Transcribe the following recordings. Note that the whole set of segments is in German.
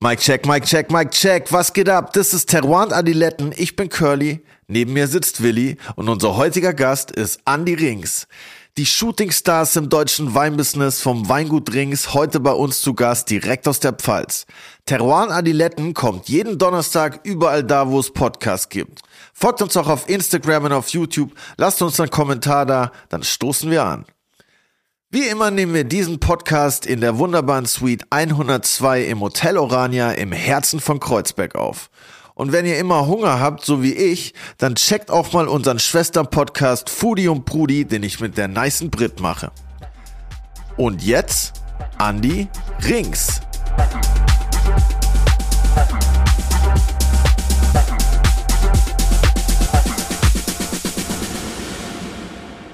Mike check, Mike check, Mike check. Was geht ab? Das ist Teruan Adiletten. Ich bin Curly. Neben mir sitzt Willi und unser heutiger Gast ist Andy Rings. Die Shootingstars im deutschen Weinbusiness vom Weingut Rings heute bei uns zu Gast direkt aus der Pfalz. Teruan Adiletten kommt jeden Donnerstag überall da, wo es Podcasts gibt. Folgt uns auch auf Instagram und auf YouTube. Lasst uns einen Kommentar da, dann stoßen wir an. Wie immer nehmen wir diesen Podcast in der wunderbaren Suite 102 im Hotel Orania im Herzen von Kreuzberg auf. Und wenn ihr immer Hunger habt, so wie ich, dann checkt auch mal unseren Schwestern-Podcast Foodie und Prudi, den ich mit der nicen Brit mache. Und jetzt Andy Rings.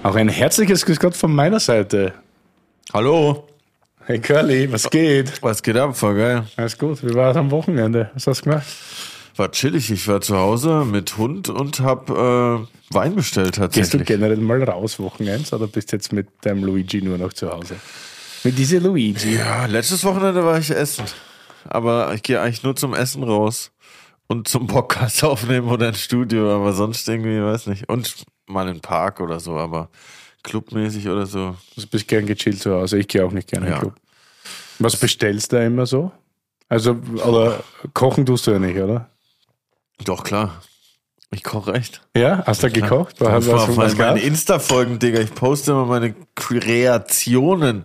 Auch ein herzliches Grüß Gott von meiner Seite. Hallo. Hey Curly, was geht? Was geht ab? Voll geil. Alles gut, wie war es am Wochenende? Was hast du gemacht? War chillig. Ich war zu Hause mit Hund und hab äh, Wein bestellt tatsächlich. Gehst du generell mal raus Wochenends oder bist jetzt mit deinem Luigi nur noch zu Hause? Mit dieser Luigi? Ja, letztes Wochenende war ich essen. Aber ich gehe eigentlich nur zum Essen raus und zum Podcast aufnehmen oder ins Studio, aber sonst irgendwie, weiß nicht. Und mal in den Park oder so, aber clubmäßig oder so. Du bist gern gechillt zu Hause. Ich gehe auch nicht gerne in Ja. den Club. Was bestellst du da immer so? Also, oder kochen tust du ja nicht, oder? Doch, klar. Ich koche echt. Ja? Hast du gekocht? Was, Was, was, was, meine? Insta-Folgen, Digga. Ich poste immer meine Kreationen.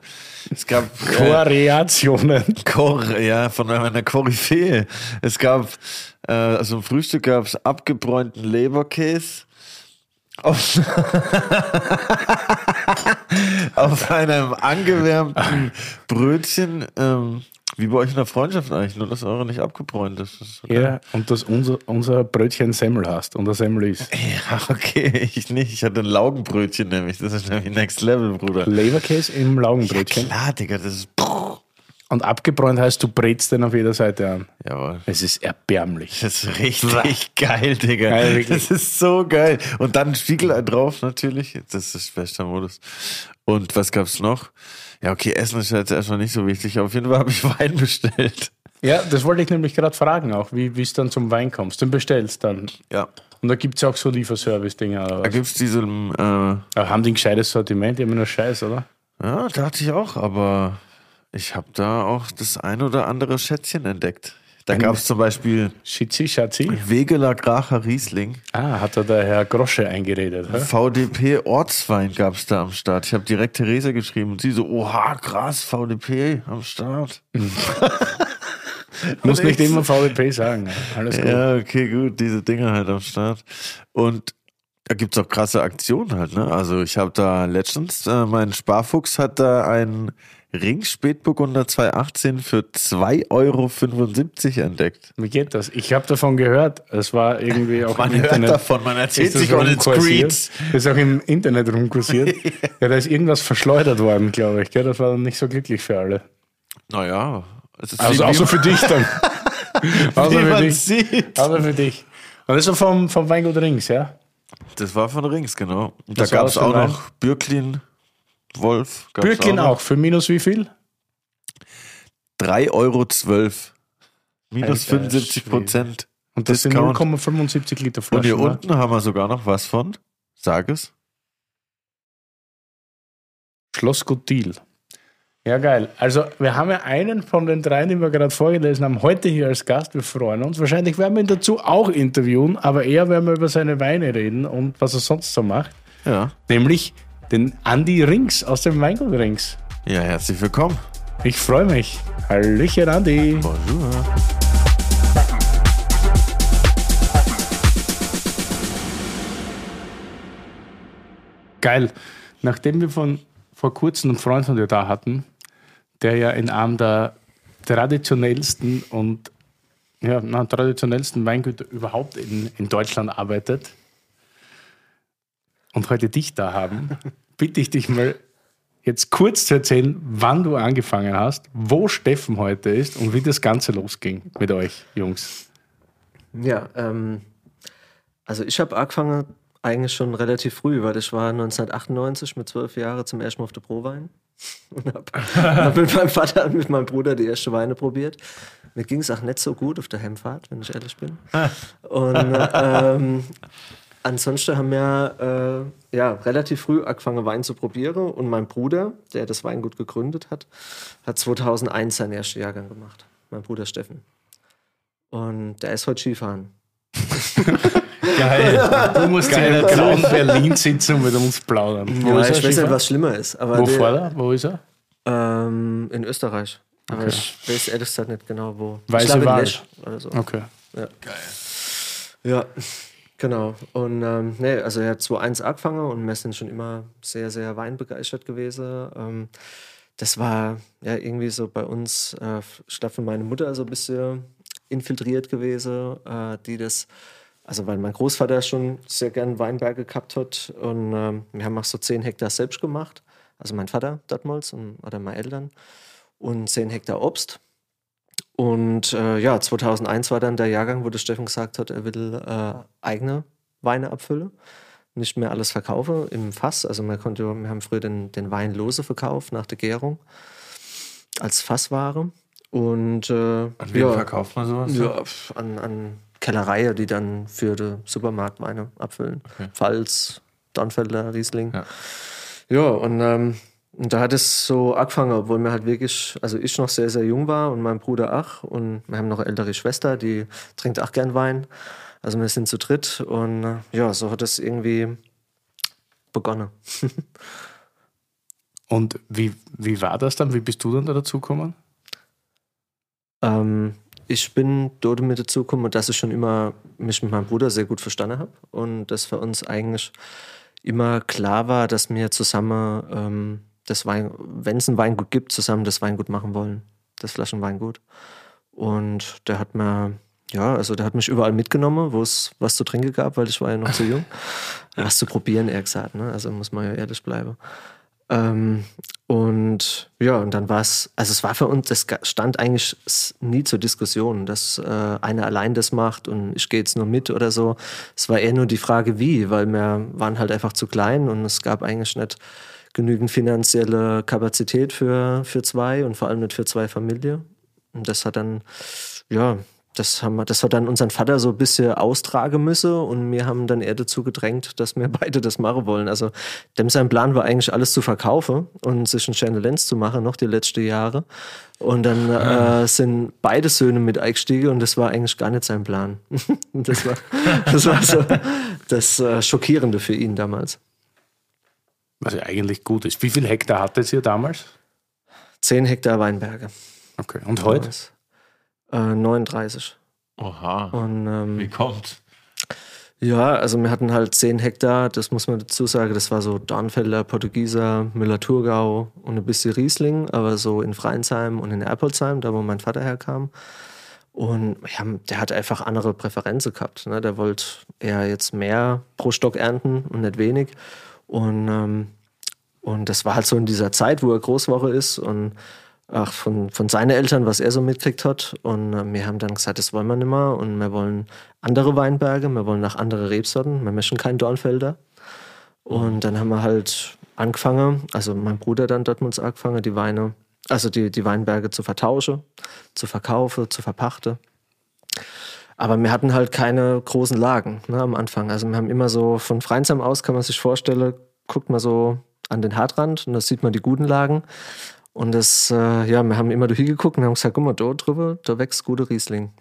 Es gab äh, Koreationen. Kor ja, von meiner Koryphäe. Es gab, äh, also im Frühstück gab es abgebräunten Leberkäse. Auf, auf einem angewärmten Brötchen. Ähm, wie bei euch in der Freundschaft eigentlich, nur dass eure nicht abgebräunt ist. Das ist okay. Ja, und dass unser, unser Brötchen Semmel hast und der Semmel ist. ja, okay, ich nicht. Ich hatte ein Laugenbrötchen nämlich. Das ist nämlich Next Level, Bruder. Leberkäse im Laugenbrötchen. Klar, Digga, das ist. Und abgebräunt heißt, du brätst den auf jeder Seite an. Jawohl. Es ist erbärmlich. Das ist richtig geil, Digga. Geil, das ist so geil. Und dann ein Spiegelei drauf, natürlich. Das ist bester Modus. Und was gab's noch? Ja, okay, Essen ist jetzt erstmal nicht so wichtig. Auf jeden Fall habe ich Wein bestellt. Ja, das wollte ich nämlich gerade fragen auch, wie es dann zum Wein kommst. Den bestellst dann. Ja. Und da gibt es auch so Lieferservice-Dinger. Da was? gibt's diese, äh, haben die ein gescheites Sortiment? Die haben nur Scheiß, oder? ja, dachte ich auch, aber ich habe da auch das ein oder andere Schätzchen entdeckt. Da Ein- gab's zum Beispiel Schitzi, Schatzi. Wegeler Gracher Riesling. Ah, hat da der Herr Grosche eingeredet. hä? VDP Ortswein gab's da am Start. Ich habe direkt Theresa geschrieben und sie so, oha, krass, VDP am Start. Muss nicht ich- immer VDP sagen. ja. Alles gut. Ja, okay, gut, diese Dinger halt am Start. Und da gibt's auch krasse Aktionen halt, ne? Also ich habe da letztens, äh, mein Sparfuchs hat da einen Ring Spätburgunder 218 für 2,75 Euro entdeckt. Wie geht das? Ich habe davon gehört. Es war irgendwie auch Man im hört Internet. davon, man erzählt sich on its. Das ist auch im Internet rumkursiert. ja, da ist irgendwas verschleudert worden, glaube ich. Gell? Das war dann nicht so glücklich für alle. Naja, es ist Also außer für dich dann. außer für man dich. sieht. Außer für dich. Und das ist vom, vom Weingut Rings, ja? Das war von Rings, genau. Und da war das für auch noch Bürklin, Wolf. noch. auch. Für minus wie viel? 3,12 Euro. Minus Alter 75 Prozent. Und das Discount. sind 0,75 Liter Und Flaschen. hier ne? unten haben wir sogar noch was von. Sag es. Schloss Guttil. Ja, geil. Also, wir haben ja einen von den dreien, die wir gerade vorgelesen haben, heute hier als Gast. Wir freuen uns. Wahrscheinlich werden wir ihn dazu auch interviewen, aber eher werden wir über seine Weine reden und was er sonst so macht. Ja. Nämlich den Andy Rings aus dem Weingut Rings. Ja, herzlich willkommen. Ich freue mich. Hallöchen, Andy. Bonjour. Geil. Nachdem wir von vor kurzem einen Freund von dir da hatten, der ja in einem der traditionellsten und ja, na, traditionellsten Weingüter überhaupt in, in Deutschland arbeitet und heute dich da haben, bitte ich dich mal jetzt kurz zu erzählen, wann du angefangen hast, wo Steffen heute ist und wie das Ganze losging mit euch, Jungs. Ja, ähm, also ich habe angefangen eigentlich schon relativ früh, weil ich war 1998 mit zwölf Jahren zum ersten Mal auf der Prowein und habe hab mit meinem Vater und mit meinem Bruder die erste Weine probiert. mir ging es auch nicht so gut auf der Heimfahrt, wenn ich ehrlich bin. Und ähm, ansonsten haben wir äh, ja, relativ früh angefangen, Wein zu probieren. Und mein Bruder, der das Weingut gegründet hat, hat 2001 seinen ersten Jahrgang gemacht. Mein Bruder Steffen. Und der ist heute Skifahren. Geil. Du musst Geil. in der grauen Berlin sitzen und mit uns plaudern. Wo ja, ich weiß nicht, was schlimmer ist. Aber wo fährt er? Wo ist er? Ähm, in Österreich. Aber okay. ich weiß ehrlich gesagt nicht genau wo. Weiße Wahl. oder so. Okay. Ja. Geil. Ja, genau. Und ähm, nee, also er hat 2-1 angefangen und wir sind schon immer sehr, sehr weinbegeistert gewesen. Ähm, das war ja irgendwie so bei uns, äh, statt von meiner Mutter so ein bisschen infiltriert gewesen, äh, die das, also weil mein Großvater schon sehr gern Weinberge gehabt hat und äh, wir haben auch so 10 Hektar selbst gemacht, also mein Vater damals und, oder meine Eltern und 10 Hektar Obst. Und äh, ja, 2001 war dann der Jahrgang, wo der Steffen gesagt hat, er will äh, eigene Weine abfüllen nicht mehr alles verkaufe im Fass. Also man konnte, wir haben früher den, den Wein lose verkauft nach der Gärung als Fassware. Und, äh, an wen ja, verkauft man sowas? Ja, an, an Kellereien, die dann für die Supermarktweine abfüllen. Okay. Pfalz, Dornfelder, Riesling. Ja, ja und, ähm, und da hat es so angefangen, obwohl mir halt wirklich, also ich noch sehr, sehr jung war und mein Bruder auch. Und wir haben noch eine ältere Schwester, die trinkt auch gern Wein. Also wir sind zu dritt und äh, ja, so hat es irgendwie begonnen. und wie, wie war das dann? Wie bist du dann da dazu gekommen? Ähm, ich bin dort mit dazu gekommen, dass ich schon immer mich mit meinem Bruder sehr gut verstanden habe und dass für uns eigentlich immer klar war, dass wir zusammen ähm, das Wein, wenn es ein Weingut gibt, zusammen das Weingut machen wollen, das Flaschenweingut. Und der hat mir, ja, also der hat mich überall mitgenommen, wo es was zu trinken gab, weil ich war ja noch zu jung. was zu probieren, eher gesagt, ne? Also muss man ja ehrlich bleiben. Ähm, und ja, und dann war es, also es war für uns, das stand eigentlich nie zur Diskussion, dass äh, einer allein das macht und ich gehe jetzt nur mit oder so. Es war eher nur die Frage, wie, weil wir waren halt einfach zu klein und es gab eigentlich nicht genügend finanzielle Kapazität für, für zwei und vor allem nicht für zwei Familien. Und das hat dann, ja, das haben wir, das hat dann unseren Vater so ein bisschen austragen müssen und wir haben dann eher dazu gedrängt, dass wir beide das machen wollen. Also dem sein Plan war eigentlich alles zu verkaufen und sich ein Channel Lens zu machen, noch die letzten Jahre. Und dann äh, sind beide Söhne mit eingestiegen und das war eigentlich gar nicht sein Plan. das, war, das war so das äh, Schockierende für ihn damals. Was ja eigentlich gut ist. Wie viel Hektar hattet ihr damals? Zehn Hektar Weinberge. Okay. Und heute? Äh, 39. Oha. Und, ähm, Wie kommt? Ja, also wir hatten halt 10 Hektar, das muss man dazu sagen, das war so Dornfelder, Portugieser, Müller-Thurgau und ein bisschen Riesling, aber so in Freinsheim und in Erpolsheim, da wo mein Vater herkam. Und ja, der hat einfach andere Präferenzen gehabt. Ne? Der wollte eher jetzt mehr pro Stock ernten und nicht wenig. Und, ähm, und das war halt so in dieser Zeit, wo er Großwoche ist und auch von, von seinen Eltern, was er so mitgekriegt hat. Und äh, wir haben dann gesagt, das wollen wir nicht mehr und wir wollen andere Weinberge, wir wollen nach andere Rebsorten, wir möchten keinen Dornfelder. Und dann haben wir halt angefangen, also mein Bruder dann dort uns angefangen, die Weine, also die, die Weinberge zu vertauschen, zu verkaufen, zu verpachten. Aber wir hatten halt keine großen Lagen ne, am Anfang. Also wir haben immer so von Freinsam aus, kann man sich vorstellen, guckt man so an den Hartrand und da sieht man die guten Lagen. Und das, äh, ja, wir haben immer durch geguckt und haben gesagt, guck mal, da drüber, da wächst gute Riesling.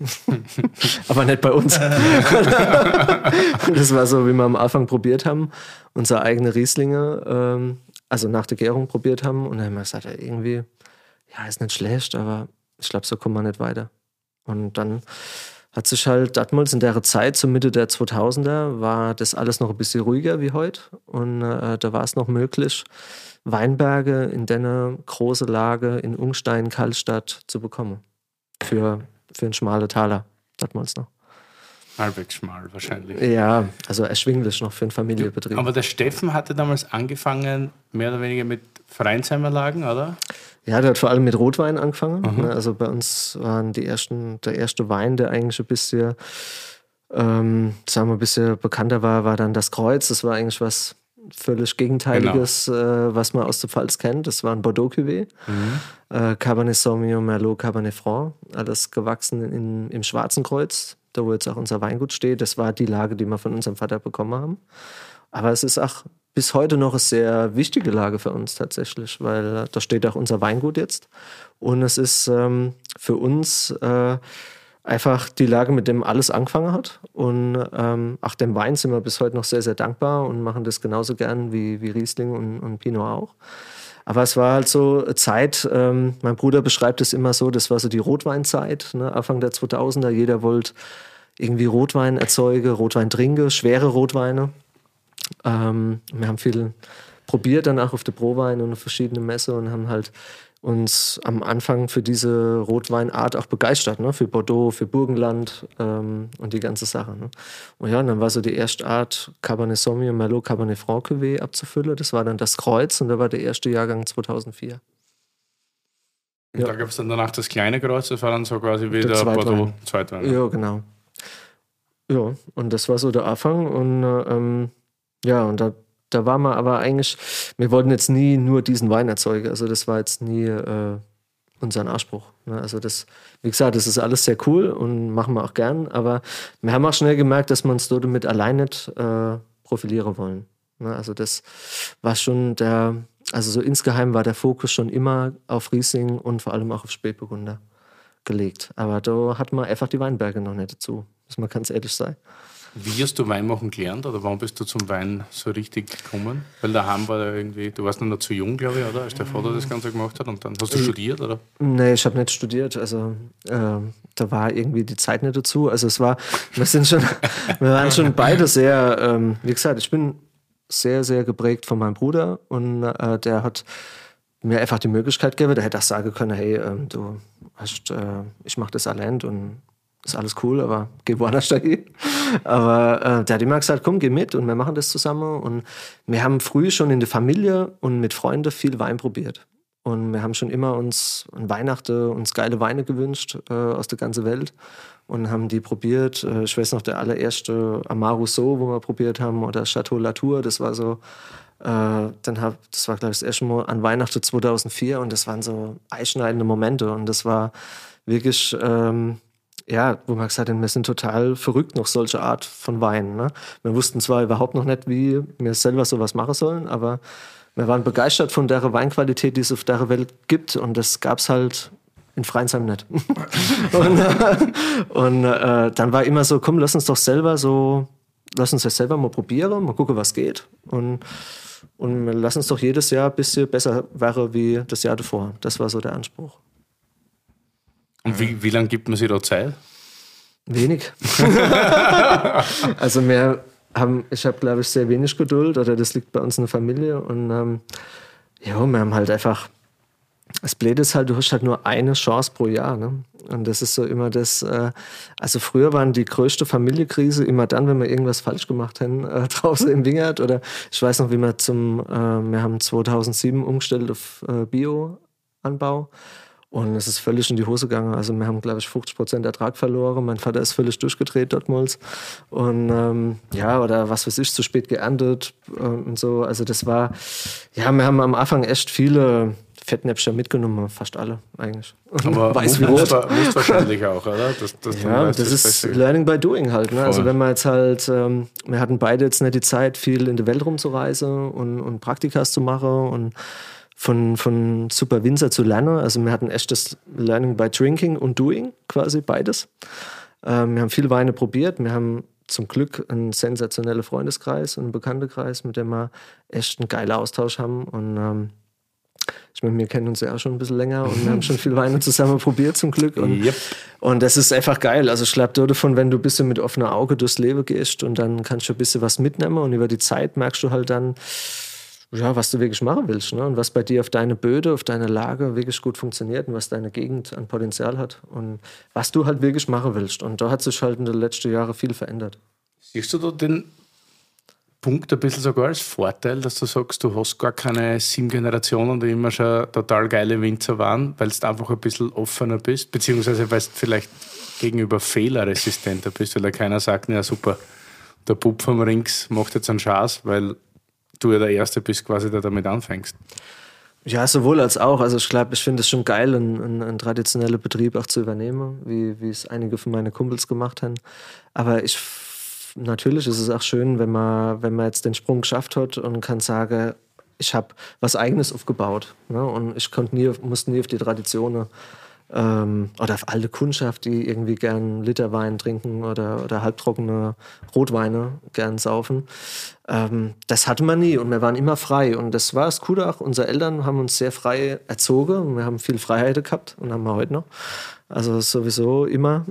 Aber nicht bei uns. und das war so, wie wir am Anfang probiert haben, unsere eigene Rieslinge, ähm, also nach der Gärung probiert haben. Und dann haben wir gesagt, irgendwie, ja, ist nicht schlecht, aber ich glaube, so kommen wir nicht weiter. Und dann hat sich halt damals in der Zeit, zur Mitte der 2000er, war das alles noch ein bisschen ruhiger wie heute. Und äh, da war es noch möglich, Weinberge in der große Lage in Ungstein, Kallstadt zu bekommen. Für, für einen schmalen Taler, damals noch. Halbwegs schmal wahrscheinlich. Ja, also erschwinglich noch für einen Familienbetrieb. Aber der Steffen hatte damals angefangen, mehr oder weniger mit Vereinsheimer Lagen, oder? Ja, der hat vor allem mit Rotwein angefangen. Mhm. Also bei uns waren die ersten, der erste Wein, der eigentlich ein bisschen, ähm, sagen wir, ein bisschen bekannter war, war dann das Kreuz. Das war eigentlich was völlig Gegenteiliges, genau. äh, was man aus der Pfalz kennt. Das war ein Bordeaux Cuvée. Mhm. Äh, Cabernet Sauvignon, Merlot, Cabernet Franc. Alles gewachsen in, im Schwarzen Kreuz, da wo jetzt auch unser Weingut steht. Das war die Lage, die wir von unserem Vater bekommen haben. Aber es ist auch bis heute noch eine sehr wichtige Lage für uns tatsächlich, weil da steht auch unser Weingut jetzt. Und es ist ähm, für uns äh, einfach die Lage, mit dem alles angefangen hat. Und ähm, auch dem Wein sind wir bis heute noch sehr, sehr dankbar und machen das genauso gern wie, wie Riesling und, und Pinot auch. Aber es war halt so Zeit, ähm, mein Bruder beschreibt es immer so, das war so die Rotweinzeit, ne, Anfang der 2000er. Jeder wollte irgendwie Rotwein erzeugen, Rotwein trinken, schwere Rotweine. Ähm, wir haben viel probiert danach auf der Prowein und auf verschiedene Messe und haben halt uns am Anfang für diese Rotweinart auch begeistert, ne? für Bordeaux, für Burgenland ähm, und die ganze Sache. Ne? Und ja, und dann war so die erste Art Cabernet Sauvignon, Merlot, Cabernet Franc Cuvée abzufüllen. Das war dann das Kreuz und da war der erste Jahrgang 2004. Und ja. da gab es dann danach das kleine Kreuz, das war dann so quasi wie der, der Bordeaux Zweitwein. Ja, genau. Ja, und das war so der Anfang und ähm, ja, und da da war man aber eigentlich, wir wollten jetzt nie nur diesen Wein erzeugen. Also das war jetzt nie äh, unser Anspruch. Ne? Also das, wie gesagt, das ist alles sehr cool und machen wir auch gern. Aber wir haben auch schnell gemerkt, dass wir uns dort mit allein nicht äh, profilieren wollen. Ne? Also das war schon der, also so insgeheim war der Fokus schon immer auf Riesling und vor allem auch auf Spätburgunder gelegt. Aber da hat man einfach die Weinberge noch nicht dazu, muss man ganz ehrlich sein. Wie hast du Weinmachen gelernt oder wann bist du zum Wein so richtig gekommen? Weil daheim war ja irgendwie, du warst noch zu jung, glaube ich, oder? Als der Vater das Ganze gemacht hat und dann hast du äh, studiert, oder? Nee, ich habe nicht studiert. Also äh, da war irgendwie die Zeit nicht dazu. Also es war, wir sind schon, wir waren schon beide sehr, ähm, wie gesagt, ich bin sehr, sehr geprägt von meinem Bruder und äh, der hat mir einfach die Möglichkeit gegeben, der hätte auch sagen können, hey, ähm, du hast, äh, ich mache das allein und ist alles cool, aber geh woanders dahin. Aber äh, der hat immer gesagt, komm, geh mit und wir machen das zusammen. Und wir haben früh schon in der Familie und mit Freunden viel Wein probiert. Und wir haben schon immer uns an Weihnachten uns geile Weine gewünscht äh, aus der ganzen Welt und haben die probiert. Äh, ich weiß noch, der allererste Amaro So, wo wir probiert haben, oder Chateau Latour, das war so, äh, dann hab, das war, glaube ich, das erste Mal an Weihnachten 2004 und das waren so einschneidende Momente und das war wirklich, ähm, ja, wo man gesagt hat, wir sind total verrückt nach solcher Art von Wein. Ne? Wir wussten zwar überhaupt noch nicht, wie wir selber sowas machen sollen, aber wir waren begeistert von der Weinqualität, die es auf der Welt gibt und das gab es halt in Freinsheim nicht. und, äh, und äh, dann war immer so, komm, lass uns doch selber so, lass uns das selber mal probieren, mal gucken, was geht und und lass uns doch jedes Jahr ein bisschen besser werden wie das Jahr davor. Das war so der Anspruch. Und wie, wie lange gibt man sich da Zeit? Wenig. also wir haben, ich habe glaube ich sehr wenig Geduld oder das liegt bei uns in der Familie und ähm, ja, wir haben halt einfach, das Blöde ist halt, du hast halt nur eine Chance pro Jahr. Ne? Und das ist so immer das, äh, also früher waren die größte Familienkrise immer dann, wenn wir irgendwas falsch gemacht haben, äh, draußen im Wingert oder ich weiß noch, wie wir zum, äh, wir haben 2007 umgestellt auf äh, Bio-Anbau und es ist völlig in die Hose gegangen. Also wir haben, glaube ich, 50 Prozent Ertrag verloren. Mein Vater ist völlig durchgedreht dortmals. Und ähm, ja, oder was weiß ich, zu spät geerntet und so. Also das war, ja, wir haben am Anfang echt viele Fettnäpfchen mitgenommen, fast alle eigentlich. Aber weiß wie rot. Muss wahrscheinlich auch, oder? Das, das ja, das, das ist Learning by Doing halt. Ne? Also wenn man jetzt halt, ähm, wir hatten beide jetzt nicht die Zeit, viel in der Welt rumzureisen und, und Praktikas zu machen und von, von Super Winzer zu lernen. Also wir hatten echt das Learning by Drinking und Doing, quasi beides. Ähm, wir haben viele Weine probiert. Wir haben zum Glück einen sensationellen Freundeskreis und einen Bekanntenkreis, mit dem wir echt einen geilen Austausch haben. Und ähm, ich meine, wir kennen uns ja auch schon ein bisschen länger und wir haben schon viel Weine zusammen probiert, zum Glück. Und, yep. und das ist einfach geil. Also ich glaube, davon, wenn du ein bisschen mit offener Auge durchs Leben gehst und dann kannst du ein bisschen was mitnehmen und über die Zeit merkst du halt dann, ja, was du wirklich machen willst ne? und was bei dir auf deine Böde, auf deine Lage wirklich gut funktioniert und was deine Gegend an Potenzial hat und was du halt wirklich machen willst. Und da hat sich halt in den letzten Jahren viel verändert. Siehst du da den Punkt ein bisschen sogar als Vorteil, dass du sagst, du hast gar keine sieben Generationen, die immer schon total geile Winzer waren, weil du einfach ein bisschen offener bist, beziehungsweise weil du vielleicht gegenüber fehlerresistenter bist, weil da keiner sagt, ja super, der Bub vom Rings macht jetzt einen Schaß, weil du ja der Erste bist, quasi, der damit anfängst. Ja, sowohl als auch. Also ich glaube, ich finde es schon geil, einen, einen, traditionellen Betrieb auch zu übernehmen, wie, wie es einige von meinen Kumpels gemacht haben. Aber ich natürlich ist es auch schön, wenn man, wenn man jetzt den Sprung geschafft hat und kann sagen, ich habe was Eigenes aufgebaut. Ne? Und ich konnte nie, musste nie auf die Traditionen ähm, oder auf alte Kundschaft, die irgendwie gern Literwein trinken oder, oder halbtrockene Rotweine gern saufen. Ähm, das hatte man nie und wir waren immer frei. Und das war Coole auch. Unsere Eltern haben uns sehr frei erzogen und wir haben viel Freiheit gehabt und haben wir heute noch. Also sowieso immer.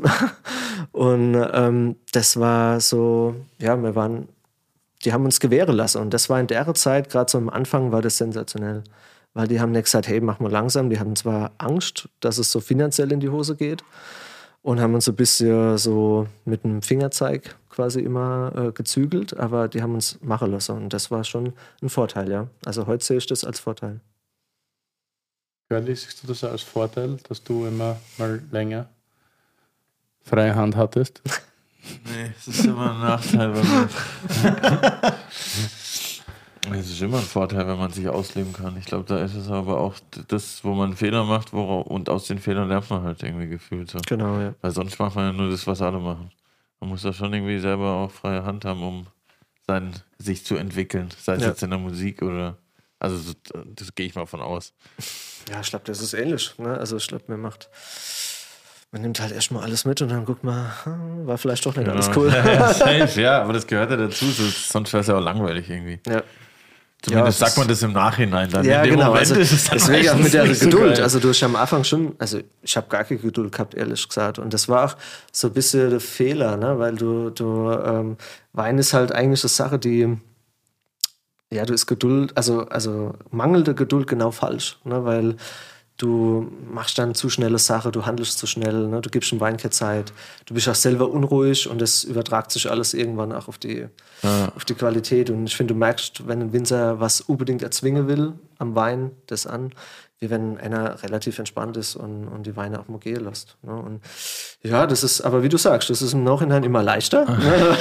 und ähm, das war so, ja, wir waren, die haben uns gewähren lassen. Und das war in der Zeit, gerade so am Anfang, war das sensationell weil die haben nicht gesagt, hey, mach mal langsam. Die hatten zwar Angst, dass es so finanziell in die Hose geht und haben uns so ein bisschen so mit dem Fingerzeig quasi immer äh, gezügelt, aber die haben uns machen lassen und das war schon ein Vorteil, ja. Also heute sehe ich das als Vorteil. Curly, siehst du das als Vorteil, dass du immer mal länger freie Hand hattest? Nee, es ist immer ein Nachteil, weil man Es ist immer ein Vorteil, wenn man sich ausleben kann. Ich glaube, da ist es aber auch das, wo man Fehler macht wo, und aus den Fehlern lernt man halt irgendwie gefühlt so. Genau, ja. Weil sonst macht man ja nur das, was alle machen. Man muss da schon irgendwie selber auch freie Hand haben, um sein, sich zu entwickeln. Sei es ja. jetzt in der Musik oder. Also, das, das gehe ich mal von aus. Ja, ich glaube, das ist ähnlich. Ne? Also, ich glaube, mir macht man nimmt halt erstmal alles mit und dann guckt man, hm, war vielleicht doch nicht genau. alles cool. Ja, safe, ja, aber das gehört ja dazu, sonst wäre es ja auch langweilig irgendwie. Ja. Zumindest ja, sagt man das im Nachhinein dann. Ja, genau. Moment also, deswegen auch mit der Geduld. So also du hast am Anfang schon, also ich habe gar keine Geduld gehabt, ehrlich gesagt. Und das war auch so ein bisschen der Fehler, ne? weil du, du ähm, Wein ist halt eigentlich eine Sache, die, ja, du ist Geduld, also, also mangelnde Geduld genau falsch, ne? weil du machst dann zu schnelle Sache, du handelst zu schnell, ne? du gibst dem Wein keine Zeit, du bist auch selber unruhig und das übertragt sich alles irgendwann auch auf die, ja. auf die Qualität. Und ich finde, du merkst, wenn ein Winzer was unbedingt erzwingen will am Wein, das an, wie wenn einer relativ entspannt ist und, und die Weine auch mal gehen lässt. Ne? Und ja, das ist, aber wie du sagst, das ist im Nachhinein immer leichter, ne?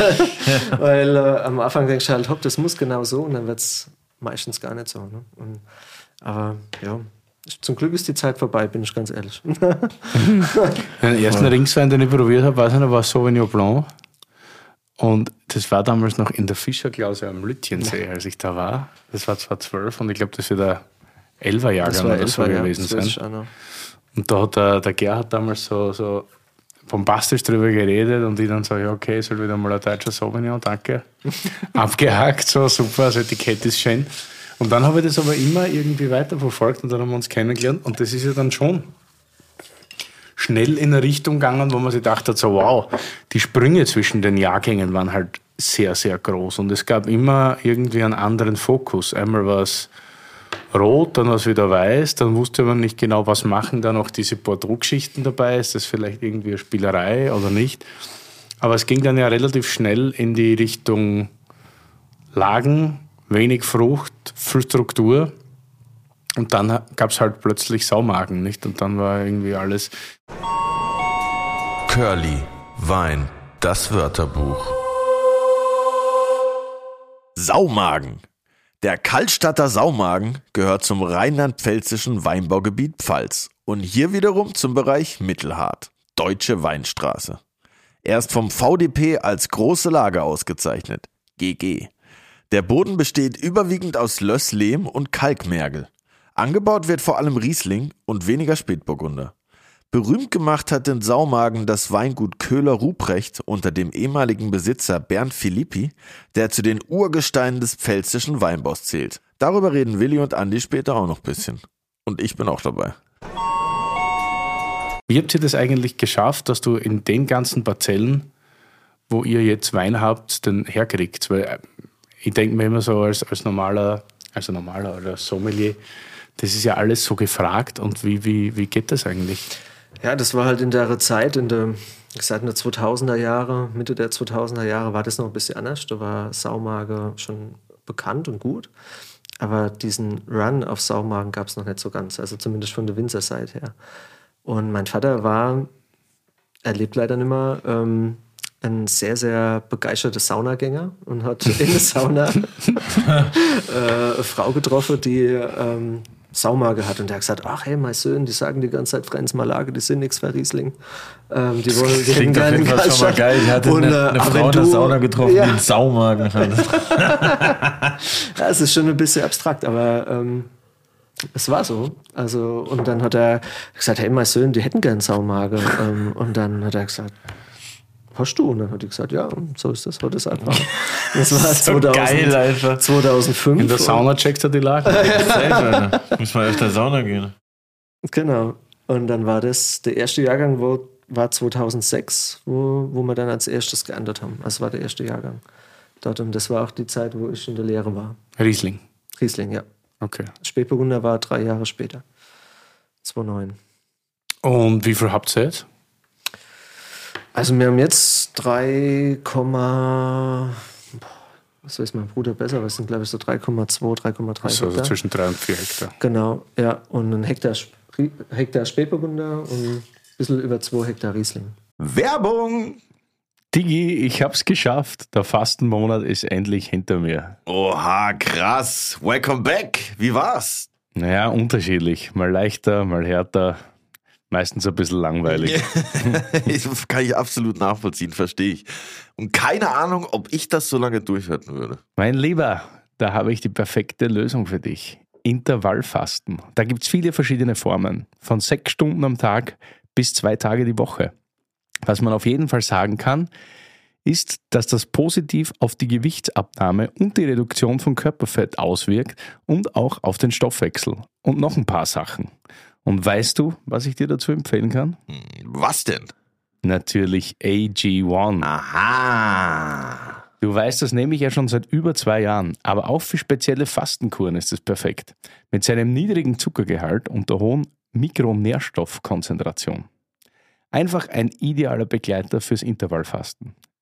weil, weil äh, am Anfang denkst du halt, hopp, das muss genau so und dann wird es meistens gar nicht so. Ne? Und, aber ja, zum Glück ist die Zeit vorbei, bin ich ganz ehrlich. den ersten Ringswein, den ich probiert habe, weiß ich noch, war Sauvignon Blanc. Und das war damals noch in der Fischerklause am Lütjensee, als ich da war. Das war 2012 und ich glaube, das wird der 11er Jahrgang oder so gewesen sein. Und da hat der, der Gerhard damals so, so bombastisch drüber geredet und ich dann so, ja, okay, soll wieder mal ein deutscher Sauvignon, danke. Abgehakt, so super, das Etikett ist schön. Und dann habe ich das aber immer irgendwie weiterverfolgt und dann haben wir uns kennengelernt und das ist ja dann schon schnell in eine Richtung gegangen, wo man sich gedacht hat, so wow, die Sprünge zwischen den Jahrgängen waren halt sehr, sehr groß und es gab immer irgendwie einen anderen Fokus. Einmal war es rot, dann war es wieder weiß, dann wusste man nicht genau, was machen da noch diese Bordeaux-Geschichten dabei, ist das vielleicht irgendwie eine Spielerei oder nicht. Aber es ging dann ja relativ schnell in die Richtung Lagen, wenig Frucht, viel Struktur. Und dann gab es halt plötzlich Saumagen, nicht? Und dann war irgendwie alles. Curly, Wein, das Wörterbuch. Saumagen. Der Kaltstatter Saumagen gehört zum rheinland-pfälzischen Weinbaugebiet Pfalz und hier wiederum zum Bereich Mittelhart, Deutsche Weinstraße. Er ist vom VDP als große Lage ausgezeichnet, GG. Der Boden besteht überwiegend aus Lösslehm und Kalkmergel. Angebaut wird vor allem Riesling und weniger Spätburgunder. Berühmt gemacht hat den Saumagen das Weingut Köhler-Ruprecht unter dem ehemaligen Besitzer Bernd Philippi, der zu den Urgesteinen des pfälzischen Weinbaus zählt. Darüber reden Willi und Andi später auch noch ein bisschen. Und ich bin auch dabei. Wie habt ihr das eigentlich geschafft, dass du in den ganzen Parzellen, wo ihr jetzt Wein habt, den herkriegt? Weil ich denke mir immer so als, als normaler, also normaler oder Sommelier, das ist ja alles so gefragt und wie, wie, wie geht das eigentlich? Ja, das war halt in der Zeit, in der, seit der 2000er Jahre, Mitte der 2000er Jahre war das noch ein bisschen anders. Da war Saumager schon bekannt und gut. Aber diesen Run auf Saumagen gab es noch nicht so ganz, also zumindest von der Winzerseite her. Und mein Vater war, er lebt leider nicht mehr, ähm, ein sehr, sehr begeisterter Saunagänger und hat in der Sauna äh, eine Frau getroffen, die ähm, Saumager hat. Und der hat gesagt, ach hey, mein Sohn, die sagen die ganze Zeit Franz Malage, die sind nichts für Riesling. Ähm, die wollen, die Klingt auf jeden Fall schon mal geil. Ich hatte Und, eine, äh, eine aber Frau in der Sauna getroffen, Ja. die einen Saumagen hatte. Ja, es ist schon ein bisschen abstrakt, aber ähm, es war so. Also, und dann hat er gesagt, hey, mein Sohn, die hätten gern Saumager. ähm, und dann hat er gesagt, hast du? Und dann hat er gesagt, ja, so ist das heute ist einfach. Das war 2000, geil einfach. 2005. In der Sauna checkst du die Lage. Alter. Muss mal öfter Sauna gehen. Genau. Und dann war das, der erste Jahrgang wo, war 2006, wo, wo wir dann als erstes geändert haben. Das war der erste Jahrgang dort. Und das war auch die Zeit, wo ich in der Lehre war. Riesling. Riesling, ja. Okay. Spätburgunder war drei Jahre später. 2009. Und wie viel habt ihr jetzt? Also wir haben jetzt 3, boah, was weiß mein Bruder besser, was sind glaube ich so 3,2, 3,3 Also, Hektar. zwischen drei und vier Hektar. Genau, ja. Und ein Hektar, Hektar Spätburgunder und ein bisschen über 2 Hektar Riesling. Werbung! Digi, ich hab's geschafft. Der Fastenmonat ist endlich hinter mir. Oha, krass. Welcome back. Wie war's? Naja, unterschiedlich. Mal leichter, mal härter. Meistens ein bisschen langweilig. das kann ich absolut nachvollziehen, verstehe ich. Und keine Ahnung, ob ich das so lange durchhalten würde. Mein Lieber, da habe ich die perfekte Lösung für dich. Intervallfasten. Da gibt's viele verschiedene Formen. Von sechs Stunden am Tag bis zwei Tage die Woche. Was man auf jeden Fall sagen kann, ist, dass das positiv auf die Gewichtsabnahme und die Reduktion von Körperfett auswirkt und auch auf den Stoffwechsel. Und noch ein paar Sachen. Und weißt du, was ich dir dazu empfehlen kann? Was denn? Natürlich AG1. Aha. Du weißt, das nehme ich ja schon seit über zwei Jahren, aber auch für spezielle Fastenkuren ist es perfekt. Mit seinem niedrigen Zuckergehalt und der hohen Mikronährstoffkonzentration. Einfach ein idealer Begleiter fürs Intervallfasten.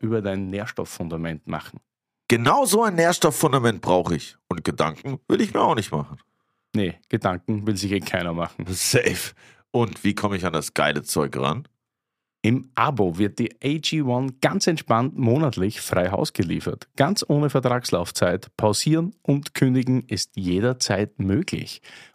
über dein Nährstofffundament machen. Genau so ein Nährstofffundament brauche ich. Und Gedanken will ich mir auch nicht machen. Nee, Gedanken will sich eh keiner machen. Safe. Und wie komme ich an das geile Zeug ran? Im Abo wird die AG1 ganz entspannt monatlich frei Haus geliefert. Ganz ohne Vertragslaufzeit. Pausieren und kündigen ist jederzeit möglich.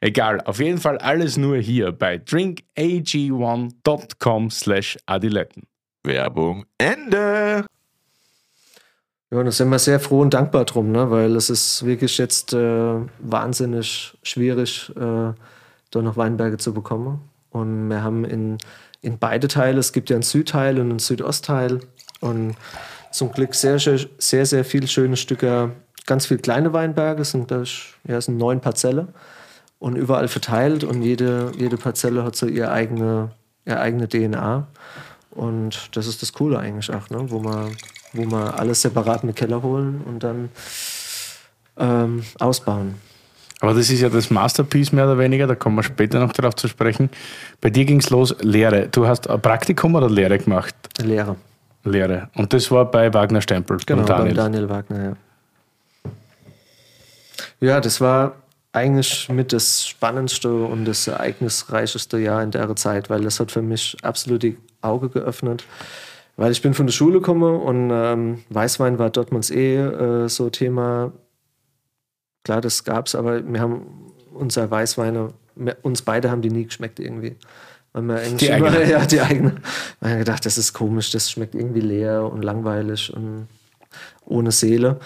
Egal, auf jeden Fall alles nur hier bei drinkag1.com slash adiletten. Werbung Ende. Ja, da sind wir sehr froh und dankbar drum, ne? weil es ist wirklich jetzt äh, wahnsinnig schwierig, äh, da noch Weinberge zu bekommen. Und wir haben in, in beide Teile, es gibt ja einen Südteil und einen Südostteil. Und zum Glück sehr, sehr, sehr, viele schöne Stücke, ganz viele kleine Weinberge, es sind, ja, es sind neun Parzelle und überall verteilt und jede, jede Parzelle hat so ihre eigene, ihre eigene DNA. Und das ist das Coole eigentlich auch, ne? wo, man, wo man alles separat in den Keller holen und dann ähm, ausbauen. Aber das ist ja das Masterpiece mehr oder weniger, da kommen wir später noch darauf zu sprechen. Bei dir ging es los, Lehre. Du hast ein Praktikum oder Lehre gemacht? Lehre. Lehre. Und das war bei Wagner Stempel. Genau, Daniel. Daniel Wagner, ja. Ja, das war, eigentlich mit das spannendste und das ereignisreicheste Jahr in der Zeit, weil das hat für mich absolut die Augen geöffnet. Weil ich bin von der Schule komme und ähm, Weißwein war Dortmunds eh äh, so Thema. Klar, das gab's, aber wir haben unser Weißweine, wir, uns beide haben die nie geschmeckt irgendwie. Weil wir eigentlich Die immer, eigene. ja, die eigene. Wir haben gedacht, das ist komisch, das schmeckt irgendwie leer und langweilig und ohne Seele.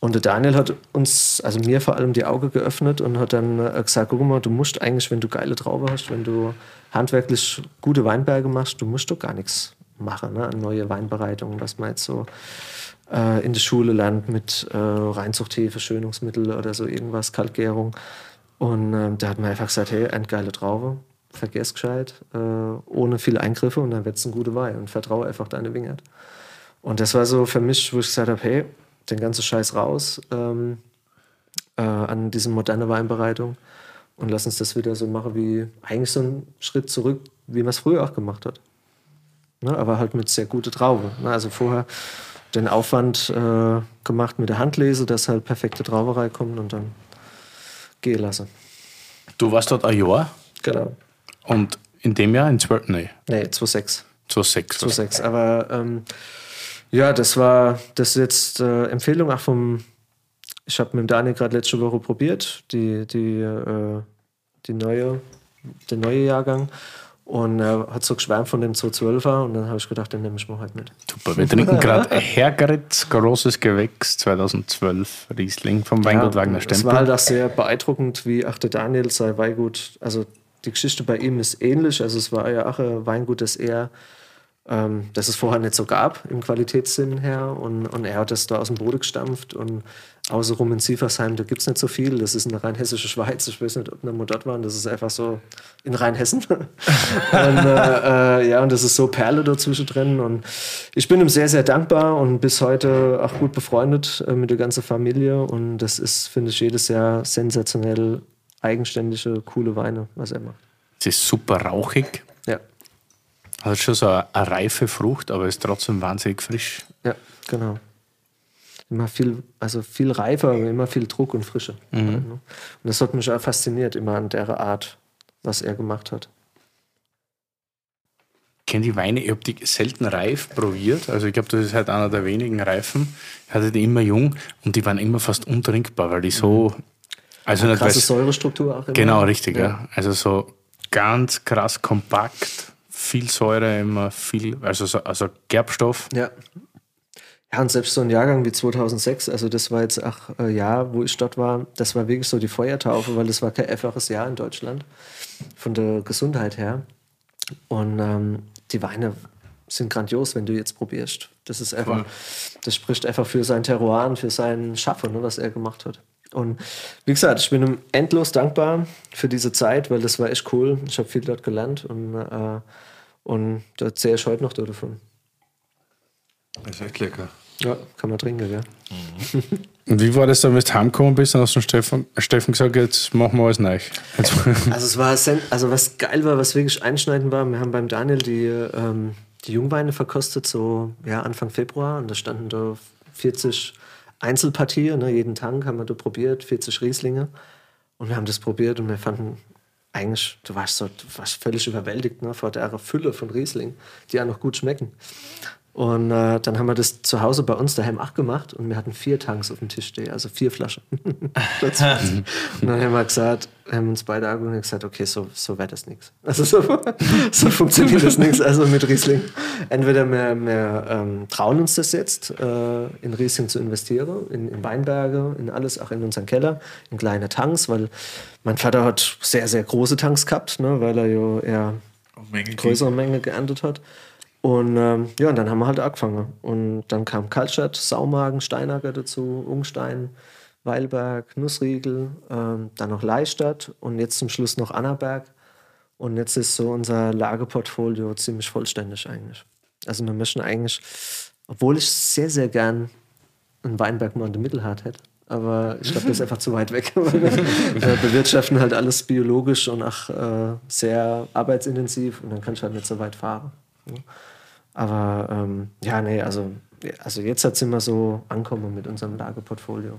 Und der Daniel hat uns, also mir vor allem die Augen geöffnet und hat dann äh, gesagt, guck mal, du musst eigentlich, wenn du geile Traube hast, wenn du handwerklich gute Weinberge machst, du musst doch gar nichts machen, ne? an neue Weinbereitungen, was man jetzt so äh, in der Schule lernt mit äh, Reinzuchthefe, Schönungsmittel oder so irgendwas, Kaltgärung. Und ähm, da hat man einfach gesagt, hey, eine geile Traube, vergiss gescheit, äh, ohne viele Eingriffe und dann wird es ein guter Wein und vertraue einfach deine Wingert. Und das war so für mich, wo ich gesagt habe, hey, den ganzen Scheiß raus ähm, äh, an diese moderne Weinbereitung und lass uns das wieder so machen wie eigentlich so einen Schritt zurück, wie man es früher auch gemacht hat. Ne, aber halt mit sehr gute Traube. Ne, also vorher den Aufwand äh, gemacht mit der Handlese, dass halt perfekte Trauberei kommt und dann gehen lassen. Du warst dort ein Jahr Genau. und in dem Jahr in 12, nee, Nee, 2,6. 2006. 2,6. Aber ähm, ja, das war das ist jetzt äh, Empfehlung auch vom. Ich habe mit dem Daniel gerade letzte Woche probiert, die, die, äh, die neue, den neue Jahrgang. Und er hat so geschwärmt von dem 212er und dann habe ich gedacht, den nehme ich mal halt mit. Super. Wir trinken gerade Hergeritz Großes Gewächs 2012 Riesling vom Weingut Wagner Es Stempel. war halt auch sehr beeindruckend, wie auch der Daniel sei Weingut, also die Geschichte bei ihm ist ähnlich. Also es war ja auch ein Weingut, das er, ähm, das es vorher nicht so gab im Qualitätssinn her. Und, und er hat das da aus dem Boden gestampft und außenrum in Sieversheim, da gibt es nicht so viel. Das ist eine rein hessische Schweiz. Ich weiß nicht, ob wir mal dort waren. Das ist einfach so in Rheinhessen. und, äh, äh, ja, und das ist so Perle dazwischen drin. Und ich bin ihm sehr, sehr dankbar und bis heute auch gut befreundet äh, mit der ganzen Familie. Und das ist, finde ich, jedes Jahr sensationell eigenständige, coole Weine, was er macht. Es ist super rauchig. Ja, Hat schon so eine, eine reife Frucht, aber ist trotzdem wahnsinnig frisch. ja, genau. Immer viel, also viel reifer, aber immer viel Druck und Frische. Und das hat mich auch fasziniert, immer an der Art, was er gemacht hat. Ich kenne die Weine, ich habe die selten reif probiert. Also ich glaube, das ist halt einer der wenigen Reifen. Ich hatte die immer jung und die waren immer fast untrinkbar, weil die so. Also nicht Krasse weiß, Säurestruktur auch immer. Genau, richtig, ja. Also so ganz krass kompakt, viel Säure, immer viel, also, so, also Gerbstoff. Ja. Ja, und selbst so ein Jahrgang wie 2006, also das war jetzt auch ein Jahr, wo ich dort war, das war wirklich so die Feuertaufe, weil das war kein einfaches Jahr in Deutschland, von der Gesundheit her. Und ähm, die Weine sind grandios, wenn du jetzt probierst. Das ist einfach, das spricht einfach für sein Terroir und für sein Schaffen, ne, was er gemacht hat. Und wie gesagt, ich bin ihm endlos dankbar für diese Zeit, weil das war echt cool. Ich habe viel dort gelernt und, äh, und da erzähle ich heute noch davon. Ist echt lecker. Ja, kann man trinken, ja. Und wie war das dann, wenn du heimgekommen bist und hast du Steffen, Steffen gesagt, jetzt machen wir alles neu? Jetzt, Also es war also was geil war, was wirklich einschneidend war, wir haben beim Daniel die, ähm, die Jungweine verkostet, so ja, Anfang Februar und da standen da 40 Einzelpartien, ne, jeden Tank haben wir da probiert, 40 Rieslinge und wir haben das probiert und wir fanden eigentlich, du warst so, du warst völlig überwältigt ne, vor der Fülle von Riesling, die ja noch gut schmecken. Und äh, dann haben wir das zu Hause bei uns daheim auch gemacht und wir hatten vier Tanks auf dem Tisch stehen, also vier Flaschen. Und dann haben wir gesagt, haben uns beide angeguckt und gesagt, okay, so, so wird das nichts. Also so, so funktioniert das nichts, also mit Riesling. Entweder wir, wir ähm, trauen uns das jetzt, äh, in Riesling zu investieren, in, in Weinberge, in alles, auch in unseren Keller, in kleine Tanks, weil mein Vater hat sehr, sehr große Tanks gehabt, ne, weil er ja eher Menge größere Menge geerntet hat. Und ähm, ja, und dann haben wir halt angefangen. Und dann kam Kaltstadt, Saumagen, Steinacker dazu, Ungstein, Weilberg, Nussriegel, ähm, dann noch Leistadt und jetzt zum Schluss noch Annaberg. Und jetzt ist so unser Lageportfolio ziemlich vollständig eigentlich. Also wir möchten eigentlich, obwohl ich sehr, sehr gern einen Weinberg mal in der Mittelhart hätte, aber ich glaube, das ist einfach zu weit weg. wir bewirtschaften halt alles biologisch und auch äh, sehr arbeitsintensiv und dann kann ich halt nicht so weit fahren. Aber ähm, ja, nee, also, also jetzt sind wir so ankommen mit unserem Lagerportfolio.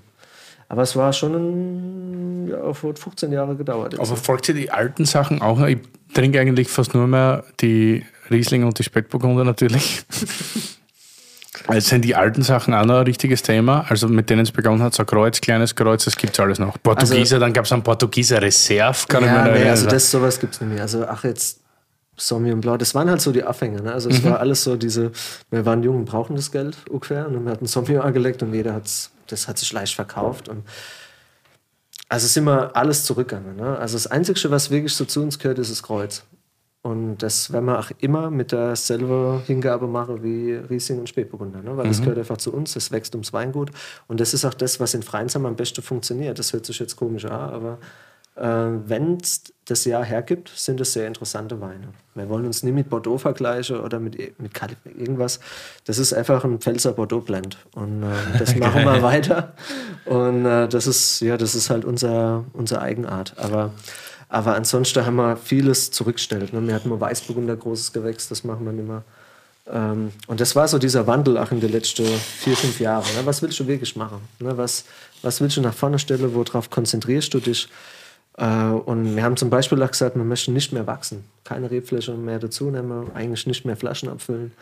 Aber es war schon ein, ja, hat 15 Jahre gedauert. jetzt. Aber folgt ihr die alten Sachen auch noch? Ich trinke eigentlich fast nur mehr die Riesling und die Spätburgunder natürlich. Also sind die alten Sachen auch noch ein richtiges Thema? Also mit denen es begonnen hat, so Kreuz, kleines Kreuz, das gibt es alles noch. Portugieser, dann gab es einen Portugieser Reserve, kann ich ja, mich noch nee, erinnern. also das sowas gibt es nicht mehr. Also ach jetzt Sauvignon Blanc, das waren halt so die Abhänger. Ne? Also es war alles so diese, wir waren jung und brauchen das Geld ungefähr und wir hatten Sauvignon angelegt und jeder hat's, das hat sich leicht verkauft und also es ist immer alles zurückgegangen. Ne? Also das Einzige, was wirklich so zu uns gehört, ist das Kreuz. Und das werden wir auch immer mit derselben Hingabe machen wie Riesling und Spätburgunder, ne? weil das gehört einfach zu uns, das wächst ums Weingut. Und das ist auch das, was in Freinsheim am besten funktioniert. Das hört sich jetzt komisch an, aber äh, wenn es das Jahr hergibt, sind es sehr interessante Weine. Wir wollen uns nie mit Bordeaux vergleichen oder mit, mit Cali- irgendwas. Das ist einfach ein Pfälzer Bordeaux-Blend. Und äh, das machen wir weiter. Und äh, das ist, ja, das ist halt unser, unsere Eigenart. Aber, aber ansonsten haben wir vieles zurückgestellt. Ne? Wir hatten mal Weißburgunder, großes Gewächs, das machen wir nicht mehr. Ähm, und das war so dieser Wandel auch in den letzten vier, fünf Jahren. Ne? Was willst du wirklich machen? Ne? Was, was willst du nach vorne stellen? Worauf konzentrierst du dich? Äh, und wir haben zum Beispiel auch gesagt, wir möchten nicht mehr wachsen. Keine Rebfläche mehr dazu nehmen, eigentlich nicht mehr Flaschen abfüllen,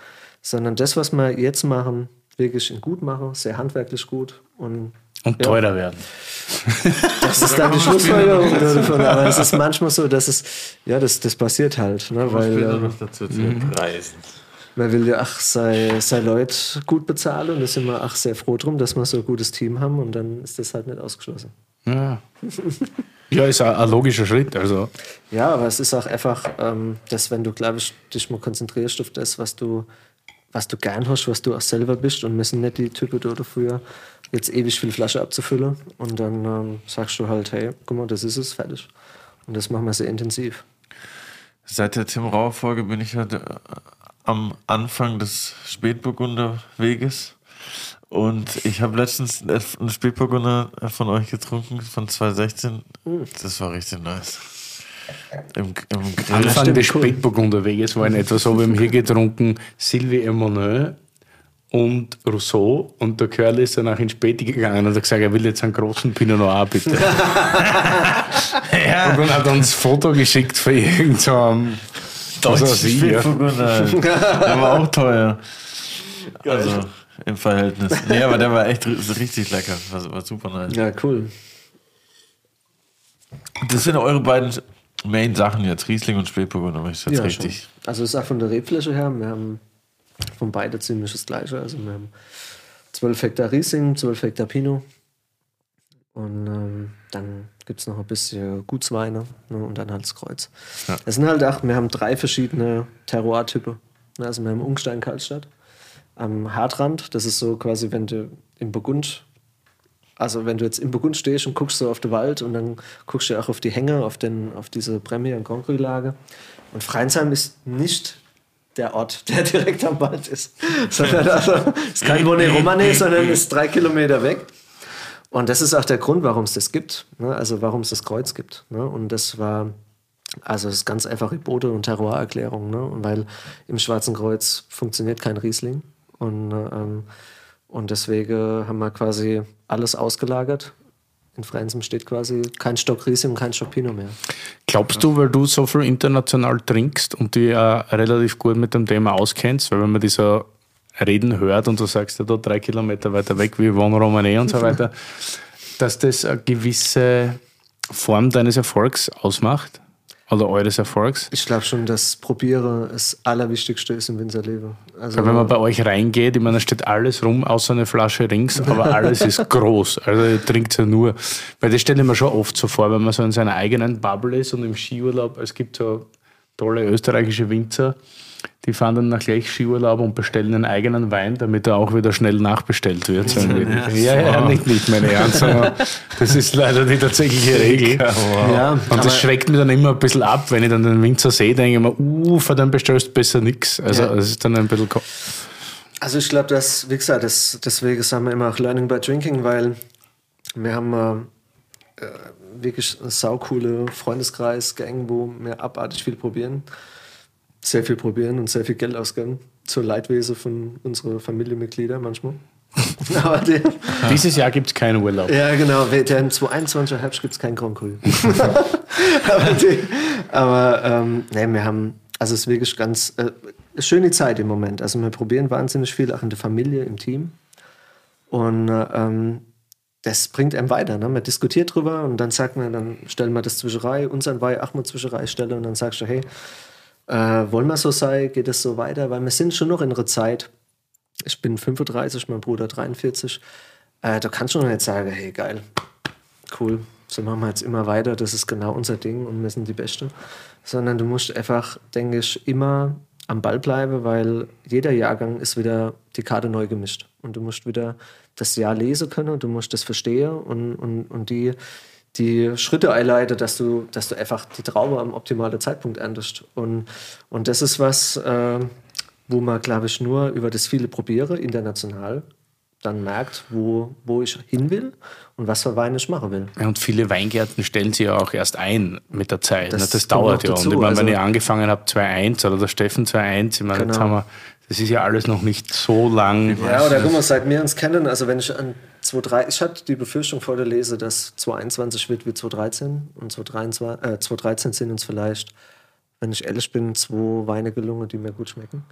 sondern das, was wir jetzt machen, wirklich in gut machen, sehr handwerklich gut. Und und teurer werden. das ist dann die Schlussfolgerung davon. Aber es ist manchmal so, dass es, ja, das, das passiert halt. Ne? Weil, ähm, noch dazu zu Preisen. Man will ja ach, sei, sei Leute gut bezahlen und da sind wir ach sehr froh drum, dass wir so ein gutes Team haben und dann ist das halt nicht ausgeschlossen. Ja, ja ist ein, ein logischer Schritt. Also, Ja, aber es ist auch einfach, ähm, dass wenn du, glaube ich, dich mal konzentrierst auf das, was du, was du gern hast, was du auch selber bist und wir sind nicht die Typen da dafür, jetzt ewig viel Flasche abzufüllen und dann ähm, sagst du halt, hey, guck mal, das ist es, fertig. Und das machen wir sehr intensiv. Seit der Tim Rauer Folge bin ich halt äh, am Anfang des Spätburgunder Weges. Und ich habe letztens äh, einen Spätburgunder von euch getrunken, von 2016. Das war richtig nice. Im, im Grill. Anfang des cool. Spätburgunderweges war in etwa so, wir haben hier getrunken Sylvie Emmanuel und Rousseau und der Curly ist danach in Späti gegangen und hat gesagt, er will jetzt einen großen Pinot Noir, bitte. Und dann hat er uns ein Foto geschickt für irgendeinen so Deutschen ich, ja. Spätburgunder. Der war auch teuer. Also im Verhältnis. Nee, aber der war echt ri- richtig lecker. War, war super nice. Ja, cool. Das sind eure beiden Main-Sachen jetzt, Riesling und Spätburgunder, wenn ich das Ja, richtig. Schon. Also ist auch von der Rebfläche her, wir haben von beide ziemlich das gleiche. Also wir haben 12 Hektar Riesling, 12 Hektar Pinot. Und ähm, dann gibt es noch ein bisschen Gutsweine ne, und dann halt das Kreuz. Ja. Es sind halt auch, wir haben drei verschiedene Terroir-Typen. Also wir haben Ungstein Kaltstadt am Hartrand. Das ist so quasi, wenn du im Burgund also wenn du jetzt im Burgund stehst und guckst so auf den Wald und dann guckst du auch auf die Hänge, auf, den, auf diese Premier- und Cru-Lage. Und Freinsheim ist nicht der Ort, der direkt am Wald ist. sondern also, ist kein Bonnet Romane, sondern ist drei Kilometer weg. Und das ist auch der Grund, warum es das gibt. Ne? Also warum es das Kreuz gibt. Ne? Und das war, also es ist ganz einfach Bote- und Terroirerklärung. Ne? Weil im Schwarzen Kreuz funktioniert kein Riesling. Und, äh, ähm, und deswegen haben wir quasi alles ausgelagert. In Frensem steht quasi kein Stock Riesling und kein Stock Pinot mehr. Glaubst du, weil du so viel international trinkst und dich ja relativ gut mit dem Thema auskennst, weil wenn man diese Reden hört und du sagst ja da drei Kilometer weiter weg wie Von Romane und so weiter, dass das eine gewisse Form deines Erfolgs ausmacht? Oder eures Erfolgs? Ich glaube schon, dass Probieren das Allerwichtigste ist im Winzerleben. Also, wenn man bei euch reingeht, ich meine, da steht alles rum, außer eine Flasche Rings, aber alles ist groß. Also ihr trinkt ja nur. Weil das stelle ich mir schon oft so vor, wenn man so in seiner eigenen Bubble ist und im Skiurlaub, es gibt so tolle österreichische Winzer, die fahren dann nach gleich Skiurlaub und bestellen einen eigenen Wein, damit er auch wieder schnell nachbestellt wird. So ja, ja, ja, nicht, nicht meine Ernst, das ist leider die tatsächliche Regel. ja, Und das schreckt mich dann immer ein bisschen ab, wenn ich dann den Winzer sehe, denke ich mir, uh, von dem bestellst du besser nichts. Also Ja. das ist dann ein bisschen... Also ich glaube, dass, wie gesagt, das, deswegen sagen wir immer auch Learning by Drinking, weil wir haben äh, äh, wirklich einen saucoole Freundeskreis, Gang, wo wir abartig viel probieren. Sehr viel probieren und sehr viel Geld ausgeben. Zur Leidwese von unseren Familienmitgliedern manchmal. Aber der, Dieses Jahr gibt es keinen Urlaub. ja, genau. Der im 2021er Herbst gibt es kein Grand Cru. aber die, aber ähm, nee, wir haben, also es ist wirklich ganz äh, eine schöne Zeit im Moment. Also wir probieren wahnsinnig viel, auch in der Familie, im Team. Und äh, ähm, das bringt einem weiter. Ne? Man diskutiert drüber und dann sagt man, dann stellen wir das Zwischerei, unseren Weih auch mal Zwischerei stelle und dann sagst du, hey, äh, wollen wir so sein, geht es so weiter? Weil wir sind schon noch in einer Zeit, ich bin 35, mein Bruder 43, äh, da kannst du noch nicht sagen, hey, geil, cool, so machen wir jetzt immer weiter, das ist genau unser Ding und wir sind die Beste. Sondern du musst einfach, denke ich, immer am Ball bleiben, weil jeder Jahrgang ist wieder die Karte neu gemischt. Und du musst wieder das Jahr lesen können, du musst das verstehen und, und, und die, die Schritte einleiten, dass du, dass du einfach die Traube am optimalen Zeitpunkt erntest. Und, und das ist was, äh, wo man, glaube ich, nur über das viele probiere, international, dann merkt, wo, wo ich hin will und was für Wein ich machen will. Ja, Und viele Weingärten stellen sich ja auch erst ein mit der Zeit. Das Das, das dauert ja. dazu, Und ich meine, wenn also- ich angefangen habe 2.1 oder der Steffen 2.1, ich meine, jetzt Genau. haben wir, das ist ja alles noch nicht so lang. Ja, oder guck mal, seit wir uns kennen, also wenn ich an 2013, ich hatte die Befürchtung vor der Lese, dass 2021 wird wie 2013 und 2023, äh, 2013 sind uns vielleicht, wenn ich ehrlich bin, zwei Weine gelungen, die mir gut schmecken.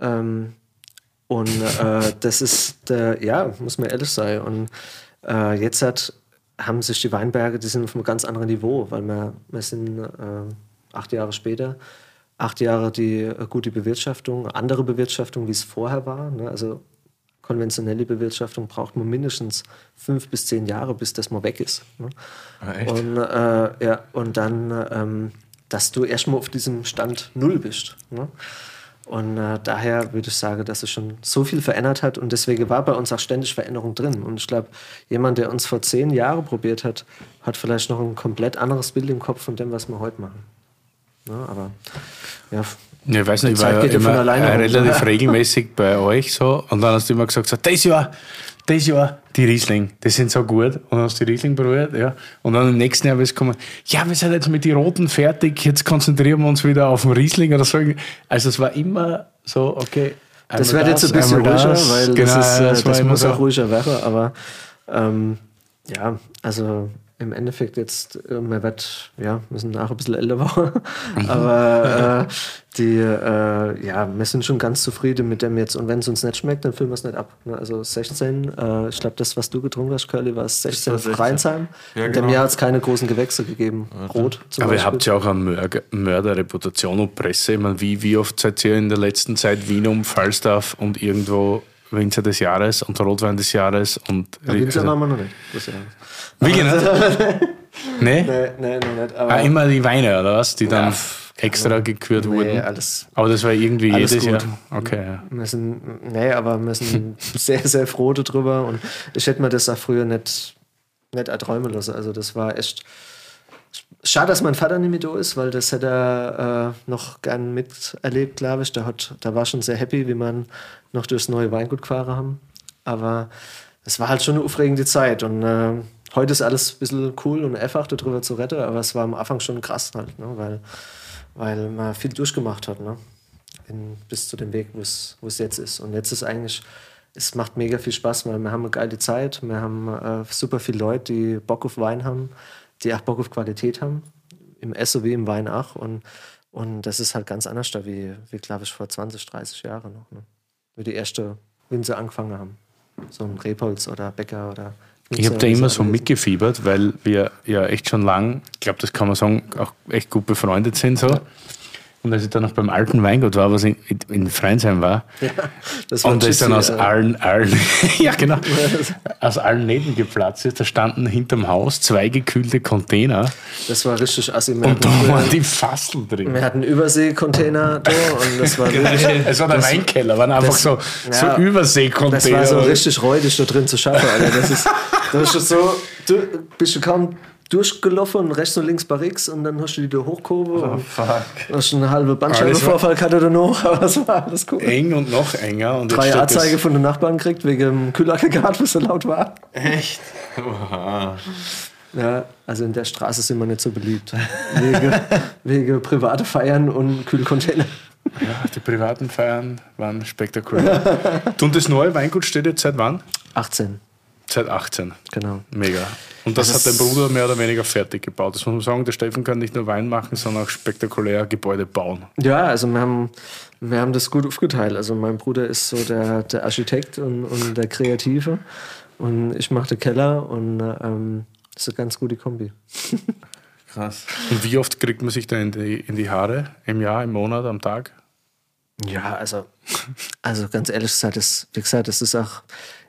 Ähm, und äh, das ist, der, ja, muss man ehrlich sein. Und äh, jetzt hat, haben sich die Weinberge, die sind auf einem ganz anderen Niveau, weil wir, wir sind äh, acht Jahre später, acht Jahre die äh, gute Bewirtschaftung, andere Bewirtschaftung, wie es vorher war. Ne? Also konventionelle Bewirtschaftung braucht man mindestens fünf bis zehn Jahre, bis das mal weg ist. Ne? Ah? Und, äh, ja, und dann, ähm, dass du erstmal auf diesem Stand Null bist. Ne? Und äh, daher würde ich sagen, dass es schon so viel verändert hat und deswegen war bei uns auch ständig Veränderung drin. Und ich glaube, jemand, der uns vor zehn Jahren probiert hat, hat vielleicht noch ein komplett anderes Bild im Kopf von dem, was wir heute machen. Ne? Aber ja, Ja, ich weiß nicht, ich war ja immer äh, rum. relativ regelmäßig bei euch so und dann hast du immer gesagt, so, das Jahr, das Jahr, die Riesling, die sind so gut und dann hast du die Riesling probiert, ja. Und dann im nächsten Jahr ist es gekommen, ja, wir sind jetzt mit den Roten fertig, jetzt konzentrieren wir uns wieder auf den Riesling oder so. Also es war immer so, okay. Das wird jetzt ein bisschen ruhiger, das. weil genau, das, ist, äh, das war das immer muss so. auch ruhiger werden. Aber ähm, ja, also im Endeffekt jetzt, äh, man wird, ja, wir sind auch ein bisschen älter geworden, aber äh, die, äh, ja, wir sind schon ganz zufrieden mit dem jetzt. Und wenn es uns nicht schmeckt, dann füllen wir es nicht ab. Ne? Also 16, äh, ich glaube, das, was du getrunken hast, Curly, war 16 war auf 16. Rheinsheim. Ja, In dem genau. Jahr hat es keine großen Gewächse gegeben. Rot zum Aber ihr Beispiel. habt ja auch eine Mörder Mörderreputation und Presse. Ich meine, wie, wie oft seid ihr in der letzten Zeit Wien um Falstaff und irgendwo Winzer des Jahres und Rotwein des Jahres und Ja, Winzer also, waren wir noch nicht. Das ja. Wie genau? nee? Nee, nee, noch nicht. Aber Ah, immer die Weine, oder was? Die dann Ja, extra gekürt nee, wurden. alles, Aber das war irgendwie jedes. Jahr. Okay, ja. Wir sind, nee, aber wir sind sehr, sehr froh darüber und ich hätte mir das auch früher nicht, nicht erträumen lassen. Also das war echt schade, dass mein Vater nicht mehr da ist, weil das hätte er äh, noch gern miterlebt, glaube ich. Der, hat, der war schon sehr happy, wie man noch durchs neue Weingut gefahren haben. Aber es war halt schon eine aufregende Zeit und äh, heute ist alles ein bisschen cool und einfach darüber zu retten, aber es war am Anfang schon krass halt, ne? weil, weil man viel durchgemacht hat. Ne? in, bis zu dem Weg, wo es jetzt ist. Und jetzt ist eigentlich, es macht mega viel Spaß, weil wir haben eine geile Zeit, wir haben äh, super viele Leute, die Bock auf Wein haben, die auch Bock auf Qualität haben, im wie im Wein auch. Und, und das ist halt ganz anders da, wie, wie glaube ich, vor 20, 30 Jahren noch. Ne? Wie die erste Winzer angefangen haben. So ein Rebholz oder Bäcker oder. Ich habe da immer so mitgefiebert, weil wir ja echt schon lang, ich glaube, das kann man sagen, auch echt gut befreundet sind. So. Und als ich dann noch beim alten Weingut war, was in, in Freinsheim war, Das war und da ist dann aus allen, allen, ja genau, aus allen Nähten geplatzt ist, da standen hinterm Haus zwei gekühlte Container Das war richtig assi. Und da waren die Fassel drin. Wir hatten Überseekontainer da und das war wirklich, Es war der Weinkeller, waren einfach das- so, so ja, Überseekontainer. das war so richtig räudig da drin zu schaffen. Alter. Das ist, das ist so, du bist du kaum durchgelaufen und rechts und links Barrix und dann hast du die da hochgehoben und Fuck. hast eine halbe Bandscheibenvorfall gehabt oder noch, aber das war alles cool. eng und noch enger. Und Drei Anzeige von den Nachbarn gekriegt wegen dem Kühlaggregat, was so laut war. Echt? Oha. Ja, also in der Straße sind wir nicht so beliebt. Wegen, wegen private Feiern und Kühlcontainer. Ja, die privaten Feiern waren spektakulär. Und das neue Weingut steht jetzt seit wann? 18, Seit 18. genau. Mega. Und das, Das hat dein Bruder mehr oder weniger fertig gebaut. Das muss man sagen, der Steffen kann nicht nur Wein machen, sondern auch spektakulär Gebäude bauen. Ja, also wir haben, wir haben das gut aufgeteilt. Also mein Bruder ist so der, der Architekt und, und der Kreative und ich mache den Keller und ähm, das ist eine ganz gute Kombi. Krass. Und wie oft kriegt man sich da in die, in die Haare? Im Jahr, im Monat, am Tag? Ja, also, also ganz ehrlich gesagt, das, wie gesagt, das ist auch,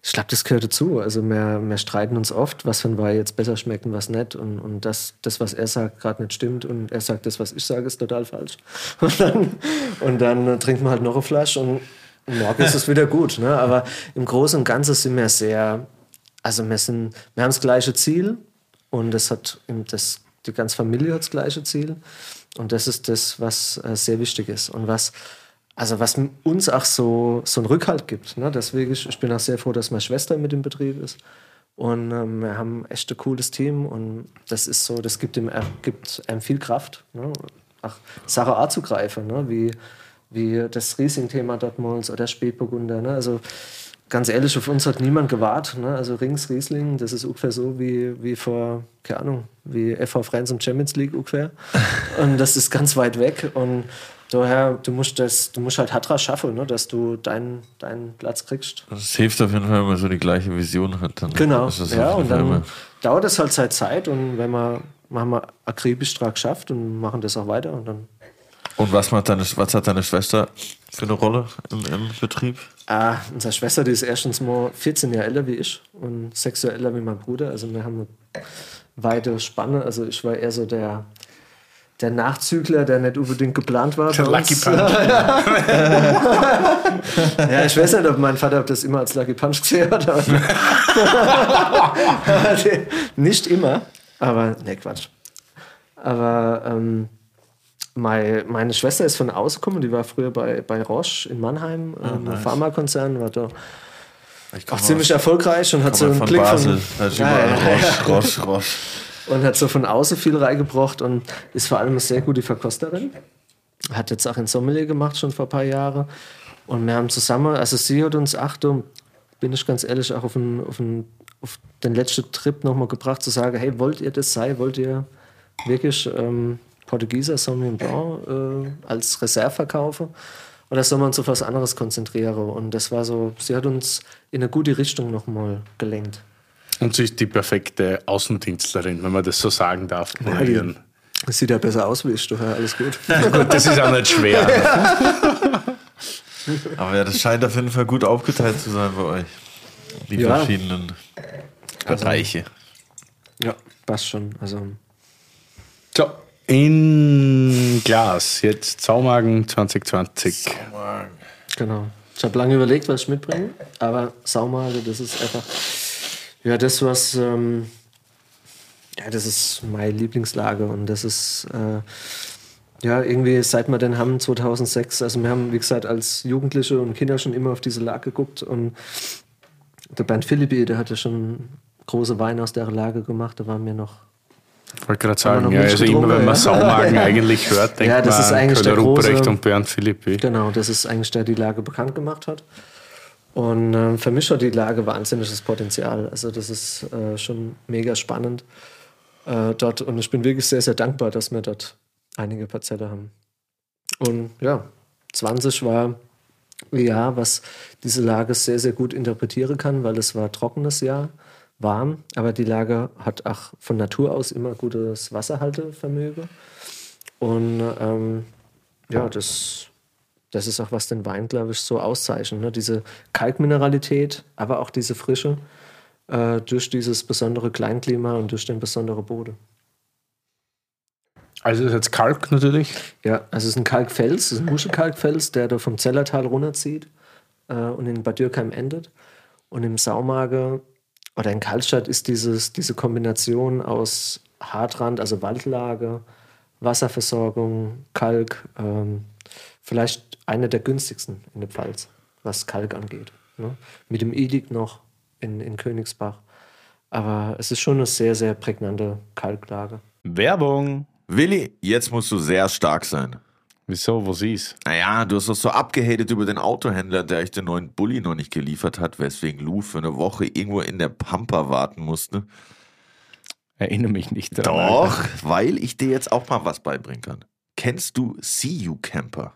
ich glaube, das gehört dazu. Also wir, wir streiten uns oft, was für ein jetzt besser schmeckt und was nicht. Und, und das, das, was er sagt, gerade nicht stimmt. Und er sagt, das, was ich sage, ist total falsch. Und dann, und dann trinkt man halt noch eine Flasche und morgen ist es wieder gut. Ne? Aber im Großen und Ganzen sind wir sehr, also wir, sind, wir haben das gleiche Ziel und das hat das, die ganze Familie hat das gleiche Ziel. Und das ist das, was äh, sehr wichtig ist und was, also was uns auch so, so einen Rückhalt gibt. Ne? Deswegen, ich, ich bin auch sehr froh, dass meine Schwester mit im Betrieb ist. Und ähm, wir haben echt ein cooles Team und das ist so, das gibt ihm, äh, gibt einem viel Kraft. Ne? Auch Sachen anzugreifen, ne? wie, wie das Riesing-Thema dortmals oder Spätburgunder. Ne? Also ganz ehrlich, auf uns hat niemand gewartet. Ne? Also Rings Riesling, das ist ungefähr so wie, wie vor, keine Ahnung, wie FV Friends und Champions League ungefähr. und das ist ganz weit weg. Und daher, du musst das, du musst halt Hatra schaffen, ne? dass du deinen, deinen Platz kriegst. Das hilft auf jeden Fall, wenn man so die gleiche Vision hat. Dann Genau. ist das Ja, und dann immer- dauert es halt seine Zeit und wenn man, machen wir akribisch dran geschafft und machen das auch weiter und dann Und was, macht deine, was hat deine Schwester für eine Rolle im, im Betrieb? Ah, unsere Schwester, die ist erstens mal 14 Jahre älter wie ich und älter wie mein Bruder. Also wir haben eine weite Spanne. Also ich war eher so der, der Nachzügler, der nicht unbedingt geplant war. Der Lucky. Punch. Ja, ich weiß nicht, ob mein Vater das immer als Lucky Punch gesehen hat. Nicht immer. Aber, ne, Quatsch. Aber ähm, meine, meine Schwester ist von außen gekommen, die war früher bei, bei Roche in Mannheim, Ah, ähm, Pharmakonzern, war da auch ziemlich erfolgreich und hat so einen von Blick Basel. von, ja, ja. Roche, Roche, Roche. Und hat so von außen viel reingebracht und ist vor allem eine sehr gute Verkosterin. Hat jetzt auch in Sommelier gemacht, schon vor ein paar Jahren. Und wir haben zusammen, also sie hat uns, Achtung, bin ich ganz ehrlich, auch auf, einen, auf, einen, auf den letzten Trip nochmal gebracht, zu sagen, hey, wollt ihr das sein? Wollt ihr wirklich ähm, Portugieser Sauvignon Blanc äh, als Reserve verkaufen? Oder soll man uns auf was anderes konzentrieren? Und das war so, sie hat uns in eine gute Richtung nochmal gelenkt. Und sie ist die perfekte Außendienstlerin, wenn man das so sagen darf. die- ihren- Das sieht ja besser aus wie ich, du, alles gut. Gut, das ist auch nicht schwer. Aber ja, das scheint auf jeden Fall gut aufgeteilt zu sein bei euch. Die Ja. verschiedenen Bereiche. Ja, passt schon. Also, So, in Glas, jetzt Saumagen 2020. genau. Ich habe lange überlegt, was ich mitbringe, aber Saumale, das ist einfach, ja, das, was, ähm, ja, das ist meine Lieblingslage und das ist, äh, ja, irgendwie seit wir den haben, 2006, also wir haben, wie gesagt, als Jugendliche und Kinder schon immer auf diese Lage geguckt und der Bernd Philippi, der hatte schon große Weine aus der Lage gemacht, da waren wir noch Ich wollte gerade sagen, ja, also immer wenn man ja? Saumagen eigentlich hört, denkt Ja, das man ist eigentlich der Köhler Ruprecht große- und Bernd Philippi. Genau, das ist eigentlich der, die Lage bekannt gemacht hat. Und äh, für mich hat die Lage wahnsinniges Potenzial. Also das ist äh, schon mega spannend äh, dort. Und ich bin wirklich sehr, sehr dankbar, dass wir dort einige Parzelle haben. Und ja, 20 war ein Jahr, was diese Lage sehr, sehr gut interpretieren kann, weil es war trockenes Jahr, warm, aber die Lage hat auch von Natur aus immer gutes Wasserhaltevermögen. Und ähm, ja, das, das ist auch, was den Wein, glaube ich, so auszeichnet. Ne? Diese Kalkmineralität, aber auch diese Frische äh, durch dieses besondere Kleinklima und durch den besonderen Boden. Also ist jetzt Kalk natürlich. Ja, also es ist ein Kalkfels, es ist ein Muschelkalkfels, der da vom Zellertal runterzieht äh, und in Bad Dürkheim endet. Und im Saumage oder in Kaltstadt ist dieses, diese Kombination aus Hartrand, also Waldlage, Wasserversorgung, Kalk, ähm, vielleicht eine der günstigsten in der Pfalz, was Kalk angeht. Ne? Mit dem Edikt noch in, in Königsbach. Aber es ist schon eine sehr, sehr prägnante Kalklage. Werbung. Willi, jetzt musst du sehr stark sein. Wieso? Wo sie ist? Naja, du hast doch so abgehatet über den Autohändler, der euch den neuen Bulli noch nicht geliefert hat, weswegen Lou für eine Woche irgendwo in der Pampa warten musste. Erinnere mich nicht daran. Doch, Alter. weil ich dir jetzt auch mal was beibringen kann. Kennst du See You Camper?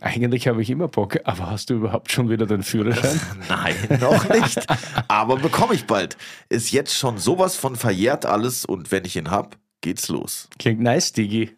Eigentlich habe ich immer Bock, aber hast du überhaupt schon wieder den Führerschein? Nein, noch nicht. Aber bekomme ich bald. Ist jetzt schon sowas von verjährt alles und wenn ich ihn hab, geht's los. Klingt nice, Digi.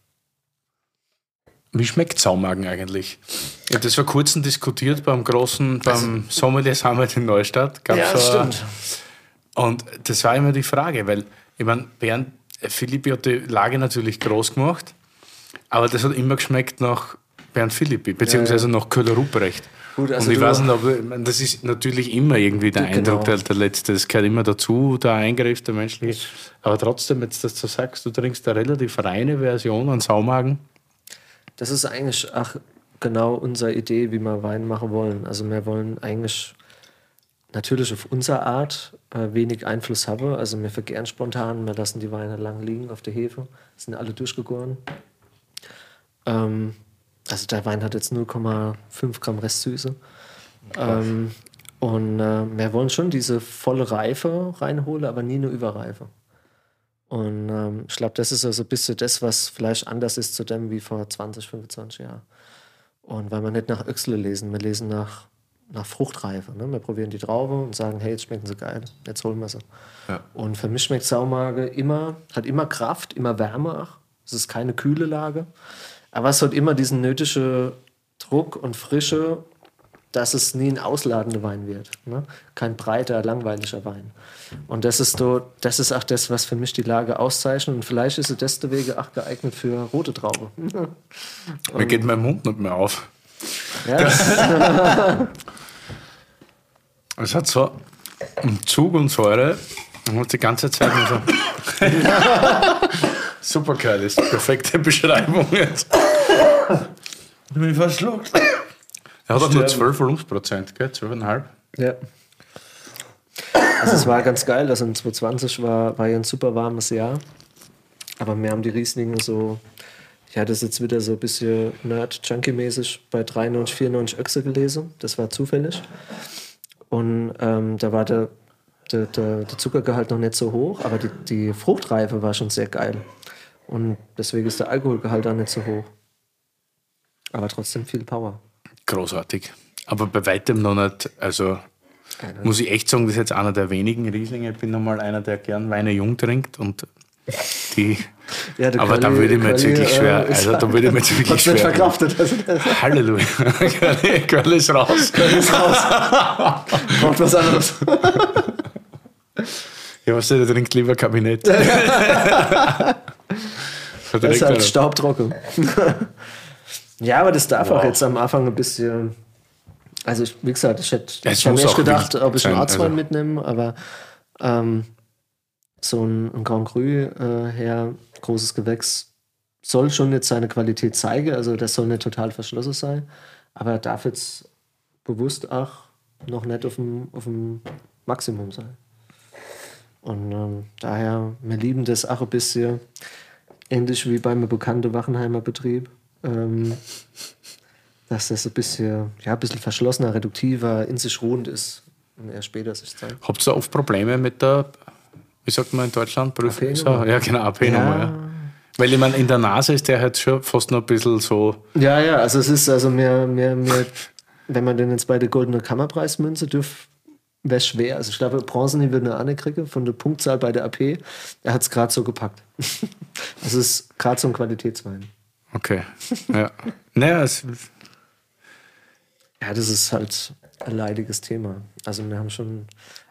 Wie schmeckt Saumagen eigentlich? Ich habe das vor kurzem diskutiert beim großen, beim Sommelier Summit in Neustadt. Gab's so ein- Und das war immer die Frage, weil, ich meine, Bernd, Philippi hat die Lage natürlich groß gemacht, aber das hat immer geschmeckt nach Bernd Philippi, beziehungsweise nach Köhler Ruprecht. Gut, also und ich weiß nicht, ob, ich meine, das ist natürlich immer irgendwie der Du, Eindruck, genau. der, der letzte, das gehört immer dazu, der Eingriff, der menschliche. Aber trotzdem, jetzt, dass du sagst, du trinkst eine relativ reine Version an Saumagen. Das ist eigentlich ach, genau unsere Idee, wie wir Wein machen wollen. Also wir wollen eigentlich natürlich auf unsere Art äh, wenig Einfluss haben. Also wir vergären spontan, wir lassen die Weine lang liegen auf der Hefe, sind alle durchgegoren. Ähm, also der Wein hat jetzt 0,5 Gramm Restsüße. Ähm, und äh, wir wollen schon diese volle Reife reinholen, aber nie eine Überreife. Und ähm, ich glaube, das ist also ein bisschen das, was vielleicht anders ist zu dem wie vor 20, 25 Jahren. Und weil wir nicht nach Öchsle lesen, wir lesen nach, nach Fruchtreife. Ne? Wir probieren die Traube und sagen, hey, jetzt schmecken sie geil, jetzt holen wir sie. Ja. Und für mich schmeckt Saumage immer, hat immer Kraft, immer Wärme auch. Es ist keine kühle Lage. Aber es hat immer diesen nötigen Druck und Frische, dass es nie ein ausladender Wein wird. Ne? Kein breiter, langweiliger Wein. Und das ist, so, das ist auch das, was für mich die Lage auszeichnet. Und vielleicht ist es deswegen auch geeignet für rote Traube. Mir geht mein Mund nicht mehr auf. Ja, Es hat so einen Zug und Säure und hat die ganze Zeit nur so. Super geil, ist perfekte Beschreibung jetzt. Ich bin verschluckt. Er hat auch nur 12 Volumensprozent, gell? 12,5. ja. Also es war ganz geil. Also in 2020 war, war ja ein super warmes Jahr. Aber wir haben die Rieslinge so, ich hatte es jetzt wieder so ein bisschen Nerd-Junkie-mäßig bei 93, 94 Öchse gelesen. Das war zufällig. Und ähm, da war der, der, der, der Zuckergehalt noch nicht so hoch, aber die, die Fruchtreife war schon sehr geil. Und deswegen ist der Alkoholgehalt auch nicht so hoch. Aber trotzdem viel Power. Großartig. Aber bei weitem noch nicht, also muss ich echt sagen, das ist jetzt einer der wenigen Rieslinge. Ich bin nochmal einer, der gern Weine jung trinkt und die. Ja, aber da würde ich mir jetzt wirklich schwer. äh, ist- Also da würde ich mir jetzt wirklich schwer. verkraftet. Also das Halleluja. Curly ist raus. ist raus. Braucht was anderes. Ja, was der trinkt lieber Kabinett. Das ist halt staubtrocken. Ja, aber das darf wow. auch jetzt am Anfang ein bisschen. Also, ich, wie gesagt, ich hätte ich hab mir echt gedacht, ob ich einen Arztwein also. mitnehme, aber ähm, so ein, ein, Grand Cru äh, her, großes Gewächs, soll schon jetzt seine Qualität zeigen. Also, das soll nicht total verschlossen sein, aber er darf jetzt bewusst auch noch nicht auf dem, auf dem Maximum sein. Und ähm, daher, wir lieben das auch ein bisschen ähnlich wie beim bekannten Wachenheimer Betrieb. Ähm, dass das ein bisschen, ja, ein bisschen verschlossener, reduktiver, in sich ruhend ist und erst später sich zeigt. Habt ihr oft Probleme mit der, wie sagt man in Deutschland, Prüfung? Ja, genau, AP-Nummer. Ja. Ja. Weil ich meine, in der Nase ist der halt schon fast noch ein bisschen so. Ja, ja, also es ist, also mir, mir, mir wenn man den jetzt bei der Goldene Kammerpreismünze dürfte, wäre schwer. Also ich glaube, Bronzen würde eine Anne kriegen von der Punktzahl bei der AP. Er hat es gerade so gepackt. also es ist gerade so ein Qualitätswein. Okay. Ja. naja, es ja, das ist halt ein leidiges Thema. Also wir haben schon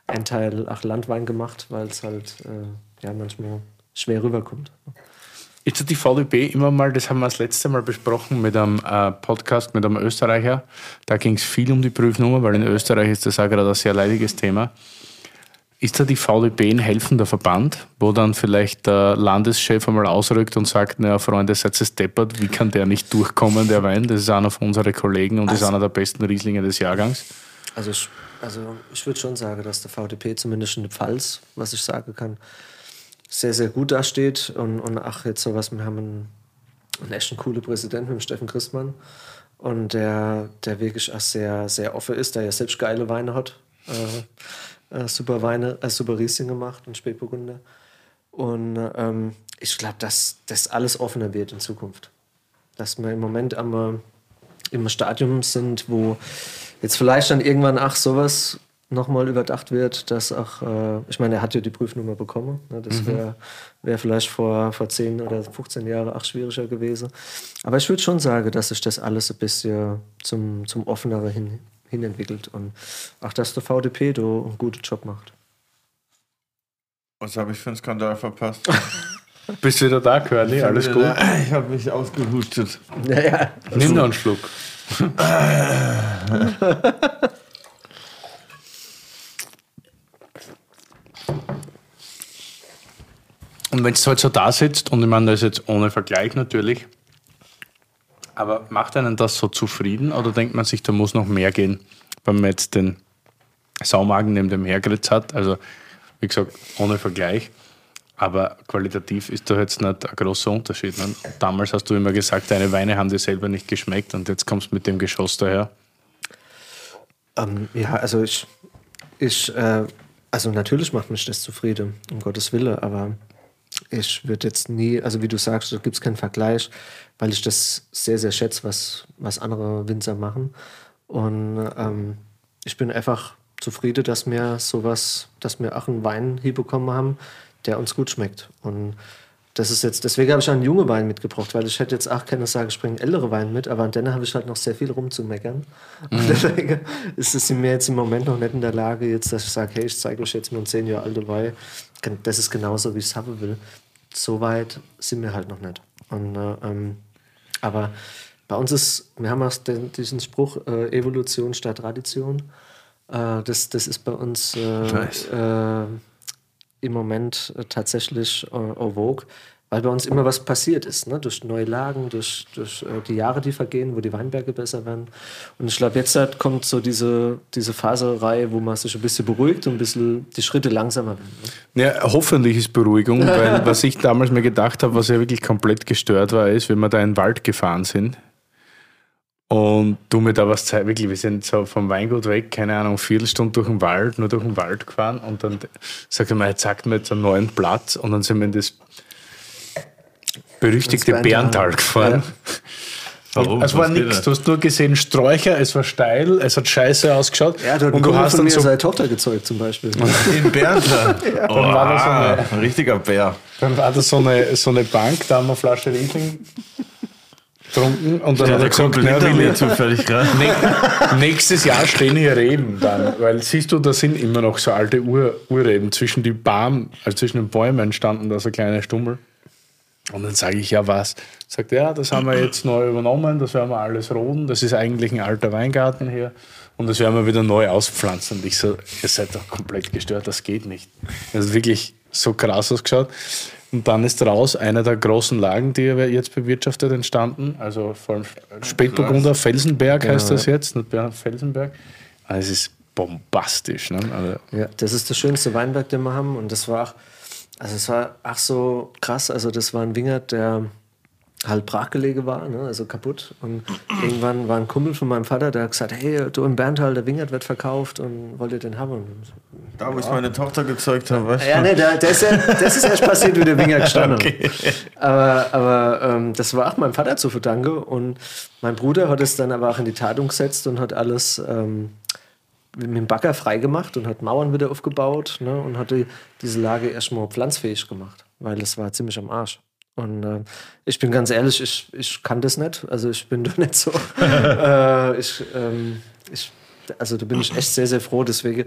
einen Teil auch Landwein gemacht, weil es halt äh, ja manchmal schwer rüberkommt. Ist die VDB immer mal, das haben wir das letzte Mal besprochen mit einem äh, Podcast mit einem Österreicher. Da ging es viel um die Prüfnummer, weil in Österreich ist das auch gerade ein sehr leidiges Thema. Ist da die VDB ein helfender Verband, wo dann vielleicht der Landeschef einmal ausrückt und sagt, naja, Freunde, seid ihr deppert, wie kann der nicht durchkommen, der Wein? Das ist einer von unseren Kollegen und also, ist einer der besten Rieslinge des Jahrgangs. Also ich, also ich würde schon sagen, dass der VDP zumindest in der Pfalz, was ich sagen kann, sehr, sehr gut dasteht. Und, und ach, jetzt sowas, wir haben einen, einen echt coolen Präsidenten mit Steffen Christmann. Und der, der wirklich auch sehr, sehr offen ist, der ja selbst geile Weine hat. Äh, äh, super Weine, äh, super Riesling gemacht und Spätburgunder. Und ähm, ich glaube, dass das alles offener wird in Zukunft. Dass wir im Moment am, im Stadium sind, wo jetzt vielleicht dann irgendwann, ach, sowas nochmal überdacht wird, dass auch, äh, ich meine, er hat ja die Prüfnummer bekommen. Ne? Das wäre mhm. wär vielleicht vor, vor 10 oder 15 Jahren auch schwieriger gewesen. Aber ich würde schon sagen, dass sich das alles ein bisschen zum, zum Offeneren hin, hin entwickelt und auch, dass der VDP da einen guten Job macht. Was habe ich für einen Skandal verpasst? Bist du wieder da, Curly? Alles gut? Da. Ich habe mich ausgehustet. Ja, ja. Nimm noch einen Schluck. Und wenn es halt so da sitzt, und ich meine, das ist jetzt ohne Vergleich natürlich, aber macht einen das so zufrieden oder denkt man sich, da muss noch mehr gehen, wenn man jetzt den Saumagen neben dem Hergritz hat? Also, wie gesagt, ohne Vergleich. Aber qualitativ ist da jetzt nicht ein großer Unterschied. Ne? Damals hast du immer gesagt, deine Weine haben dir selber nicht geschmeckt und jetzt kommst du mit dem Geschoss daher. Ähm, ja, also ich, ich äh, also natürlich macht mich das zufrieden, um Gottes Willen, aber ich würde jetzt nie, also wie du sagst, da gibt es keinen Vergleich, weil ich das sehr, sehr schätze, was, was andere Winzer machen. Und ähm, ich bin einfach zufrieden, dass wir sowas, dass wir auch einen Wein hier bekommen haben, der uns gut schmeckt. Und das ist jetzt, deswegen habe ich einen jungen Wein mitgebracht, weil ich hätte jetzt auch keine Sage, ich bringe ältere Wein mit, aber an denen habe ich halt noch sehr viel rumzumeckern. Mhm. Und deswegen ist es mir jetzt im Moment noch nicht in der Lage, jetzt, dass ich sage, hey, ich zeige euch jetzt nur einen zehn Jahre alten Wein. Das ist genauso, wie ich es haben will. So weit sind wir halt noch nicht. Und, äh, ähm, aber bei uns ist, wir haben auch den, diesen Spruch, äh, Evolution statt Tradition. Äh, das, das ist bei uns nice äh, im Moment äh, tatsächlich äh, vogue, weil bei uns immer was passiert ist, ne? durch neue Lagen, durch, durch äh, die Jahre, die vergehen, wo die Weinberge besser werden. Und ich glaube, jetzt halt kommt so diese, diese Phaserei, wo man sich ein bisschen beruhigt und ein bisschen die Schritte langsamer werden. Ne? Ja, hoffentlich ist Beruhigung, weil was ich damals mir gedacht habe, was ja wirklich komplett gestört war, ist, wenn wir da in den Wald gefahren sind und du mir da was zeigst, wirklich, wir sind so vom Weingut weg, keine Ahnung, Viertelstunde durch den Wald, nur durch den Wald gefahren und dann sagt er mir, jetzt sagt mir jetzt einen neuen Platz und dann sind wir in das berüchtigte Bärental gefahren. Ja. Warum? Es war nichts. Du hast nur gesehen Sträucher, es war steil, es hat scheiße ausgeschaut. Ja, du und du hast von mir so seine Tochter gezeugt zum Beispiel. In Berntal. ja. oh, dann war da so eine, ein richtiger Bär. Dann war da so eine, so eine Bank, da haben wir eine Flasche Riesling getrunken und dann ja, hat er gesagt, na, will ich zufällig gerade. nächstes Jahr stehen hier Reben dann, weil siehst du, da sind immer noch so alte Ur Urreben zwischen die Baum, also zwischen den Bäumen entstanden da so kleine Stummel. Und dann sage ich, ja was? Sagt er, ja, das haben wir jetzt neu übernommen, das werden wir alles roden, das ist eigentlich ein alter Weingarten hier und das werden wir wieder neu auspflanzen. Und ich so, ihr seid doch komplett gestört, das geht nicht. Das ist wirklich so krass ausgeschaut. Und dann ist daraus einer der großen Lagen, die er jetzt bewirtschaftet, entstanden. Also vor allem Spätburgunder, Felsenberg heißt Genau, das jetzt, nicht Bernhard Felsenberg. Also es ist bombastisch. Ne? Also, Ja, das ist der schönste Weinberg, den wir haben. Und das war auch, also es war ach so krass. Also das war ein Wingert, der halt brachgelege war, ne? also kaputt. Und irgendwann war ein Kumpel von meinem Vater, der hat gesagt, hey, du im Berntal, der Wingert wird verkauft und wollt ihr den haben? Und Da, wo ich meine Tochter gezeugt habe, weißt du? ja, nee, der, der ist ja, das ist erst passiert, wie der Winger gestanden hat. Aber, aber ähm, das war auch meinem Vater zu verdanken. Und mein Bruder hat es dann aber auch in die Tat umgesetzt und hat alles ähm, mit dem Bagger freigemacht und hat Mauern wieder aufgebaut ne, und hat die, diese Lage erstmal pflanzfähig gemacht, weil es war ziemlich am Arsch. Und äh, ich bin ganz ehrlich, ich, ich kann das nicht. Also ich bin da nicht so. äh, ich, ähm, ich, also da bin ich echt sehr, sehr froh. Deswegen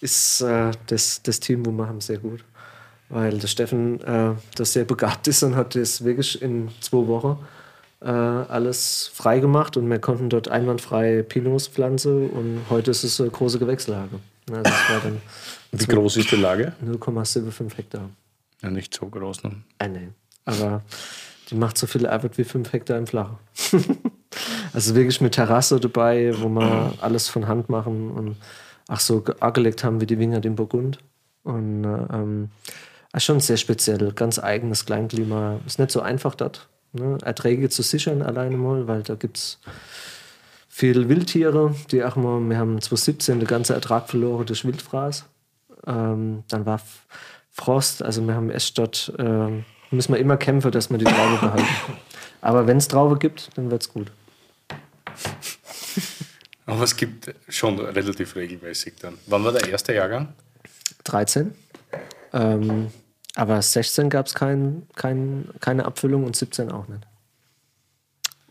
ist äh, das, das Team, wo wir haben, sehr gut. Weil der Steffen, äh, das sehr begabt ist und hat das wirklich in zwei Wochen äh, alles frei gemacht und wir konnten dort einwandfrei Pinots pflanzen und heute ist es eine große Gewächslage. Also es war dann wie groß ist die Lage? 0,75 Hektar. Ja, nicht so groß. Ne? Ah, nee. Aber die macht so viel Arbeit wie 5 Hektar im Flachen. also wirklich mit Terrasse dabei, wo wir alles von Hand machen und ach so angelegt haben wie die Winger den Burgund. Und äh, ähm, ist schon sehr speziell, ganz eigenes Kleinklima. Ist nicht so einfach dort, ne? Erträge zu sichern alleine mal, weil da gibt es viele Wildtiere, die auch mal, wir haben 2017 den ganzen Ertrag verloren durch Wildfraß. Ähm, dann war Frost, also wir haben echt dort, ähm, müssen wir immer kämpfen, dass wir die Traube behalten. Aber wenn es Traube gibt, dann wird es gut. Aber es gibt schon relativ regelmäßig dann. Wann war der erste Jahrgang? 13. Ähm, aber 16 gab es kein, kein, keine Abfüllung und 17 auch nicht.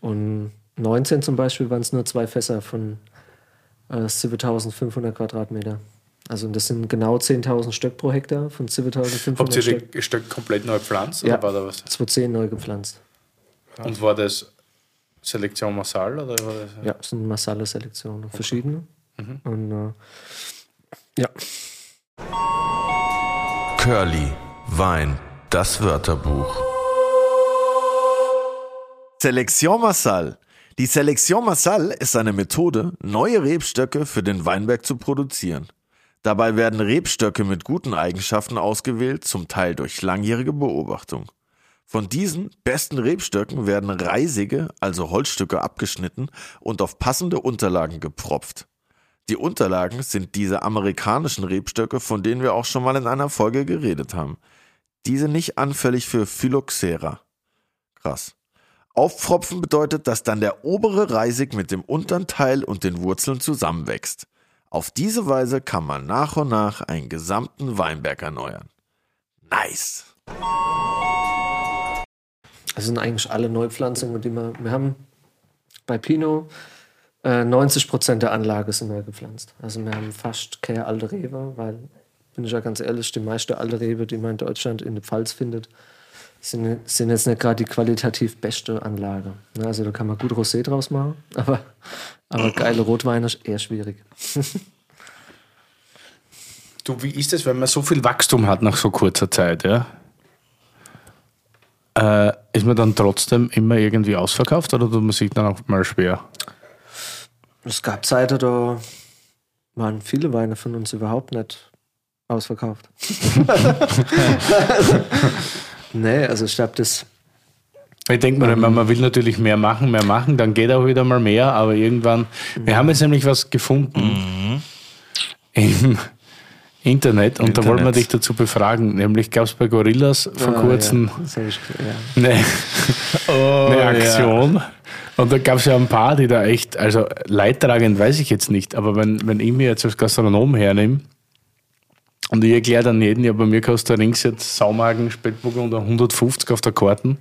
Und 19 zum Beispiel waren es nur zwei Fässer von äh, 7500 Quadratmeter. Also das sind genau 10.000 Stück pro Hektar von 7500 Habt ihr Stück. die Stück komplett neu gepflanzt? Ja. Oder war da was? 2010 neu gepflanzt. Und war das Selektion Massal? Oder war das Ja, es sind Masala-Selektionen, verschiedene. Und äh, ja, Curly, Wein, das Wörterbuch. Selektion Massal. Die Selektion Massal ist eine Methode, neue Rebstöcke für den Weinberg zu produzieren. Dabei werden Rebstöcke mit guten Eigenschaften ausgewählt, zum Teil durch langjährige Beobachtung. Von diesen besten Rebstöcken werden reisige, also Holzstücke abgeschnitten und auf passende Unterlagen gepropft. Die Unterlagen sind diese amerikanischen Rebstöcke, von denen wir auch schon mal in einer Folge geredet haben. Diese nicht anfällig für Phylloxera. Krass. Aufpfropfen bedeutet, dass dann der obere Reisig mit dem unteren Teil und den Wurzeln zusammenwächst. Auf diese Weise kann man nach und nach einen gesamten Weinberg erneuern. Nice. Das sind eigentlich alle Neupflanzungen, die wir, wir haben bei Pinot äh, 90 Prozent der Anlage sind neu gepflanzt. Also wir haben fast keine alte Rebe, weil, bin ich ja ganz ehrlich, die meiste alte Rebe, die man in Deutschland in der Pfalz findet, sind, sind jetzt nicht gerade die qualitativ beste Anlage. Ne, Also da kann man gut Rosé draus machen, aber, aber geile Rotweine ist eher schwierig. Du, wie ist es, wenn man so viel Wachstum hat nach so kurzer Zeit, ja? Äh, ist man dann trotzdem immer irgendwie ausverkauft oder tut man sich dann auch mal schwer? Es gab Zeiten, da waren viele Weine von uns überhaupt nicht ausverkauft. nee, also ich glaube, das Ich denke mir, immer, man will natürlich mehr machen, mehr machen, dann geht auch wieder mal mehr, aber irgendwann. Wir haben jetzt nämlich was gefunden im Internet und da wollen wir Internet. dich dazu befragen. Nämlich gab es bei Gorillas vor Ah, kurzem Ja, ja. eine, Oh, eine Aktion. Und da gab es ja ein paar, die da echt, also leidtragend weiß ich jetzt nicht, aber wenn, wenn ich mir jetzt als Gastronom hernehme und ich erkläre dann jeden, ja, bei mir kostet der Rings jetzt Saumagen, Spätburgunder 150 auf der Karten.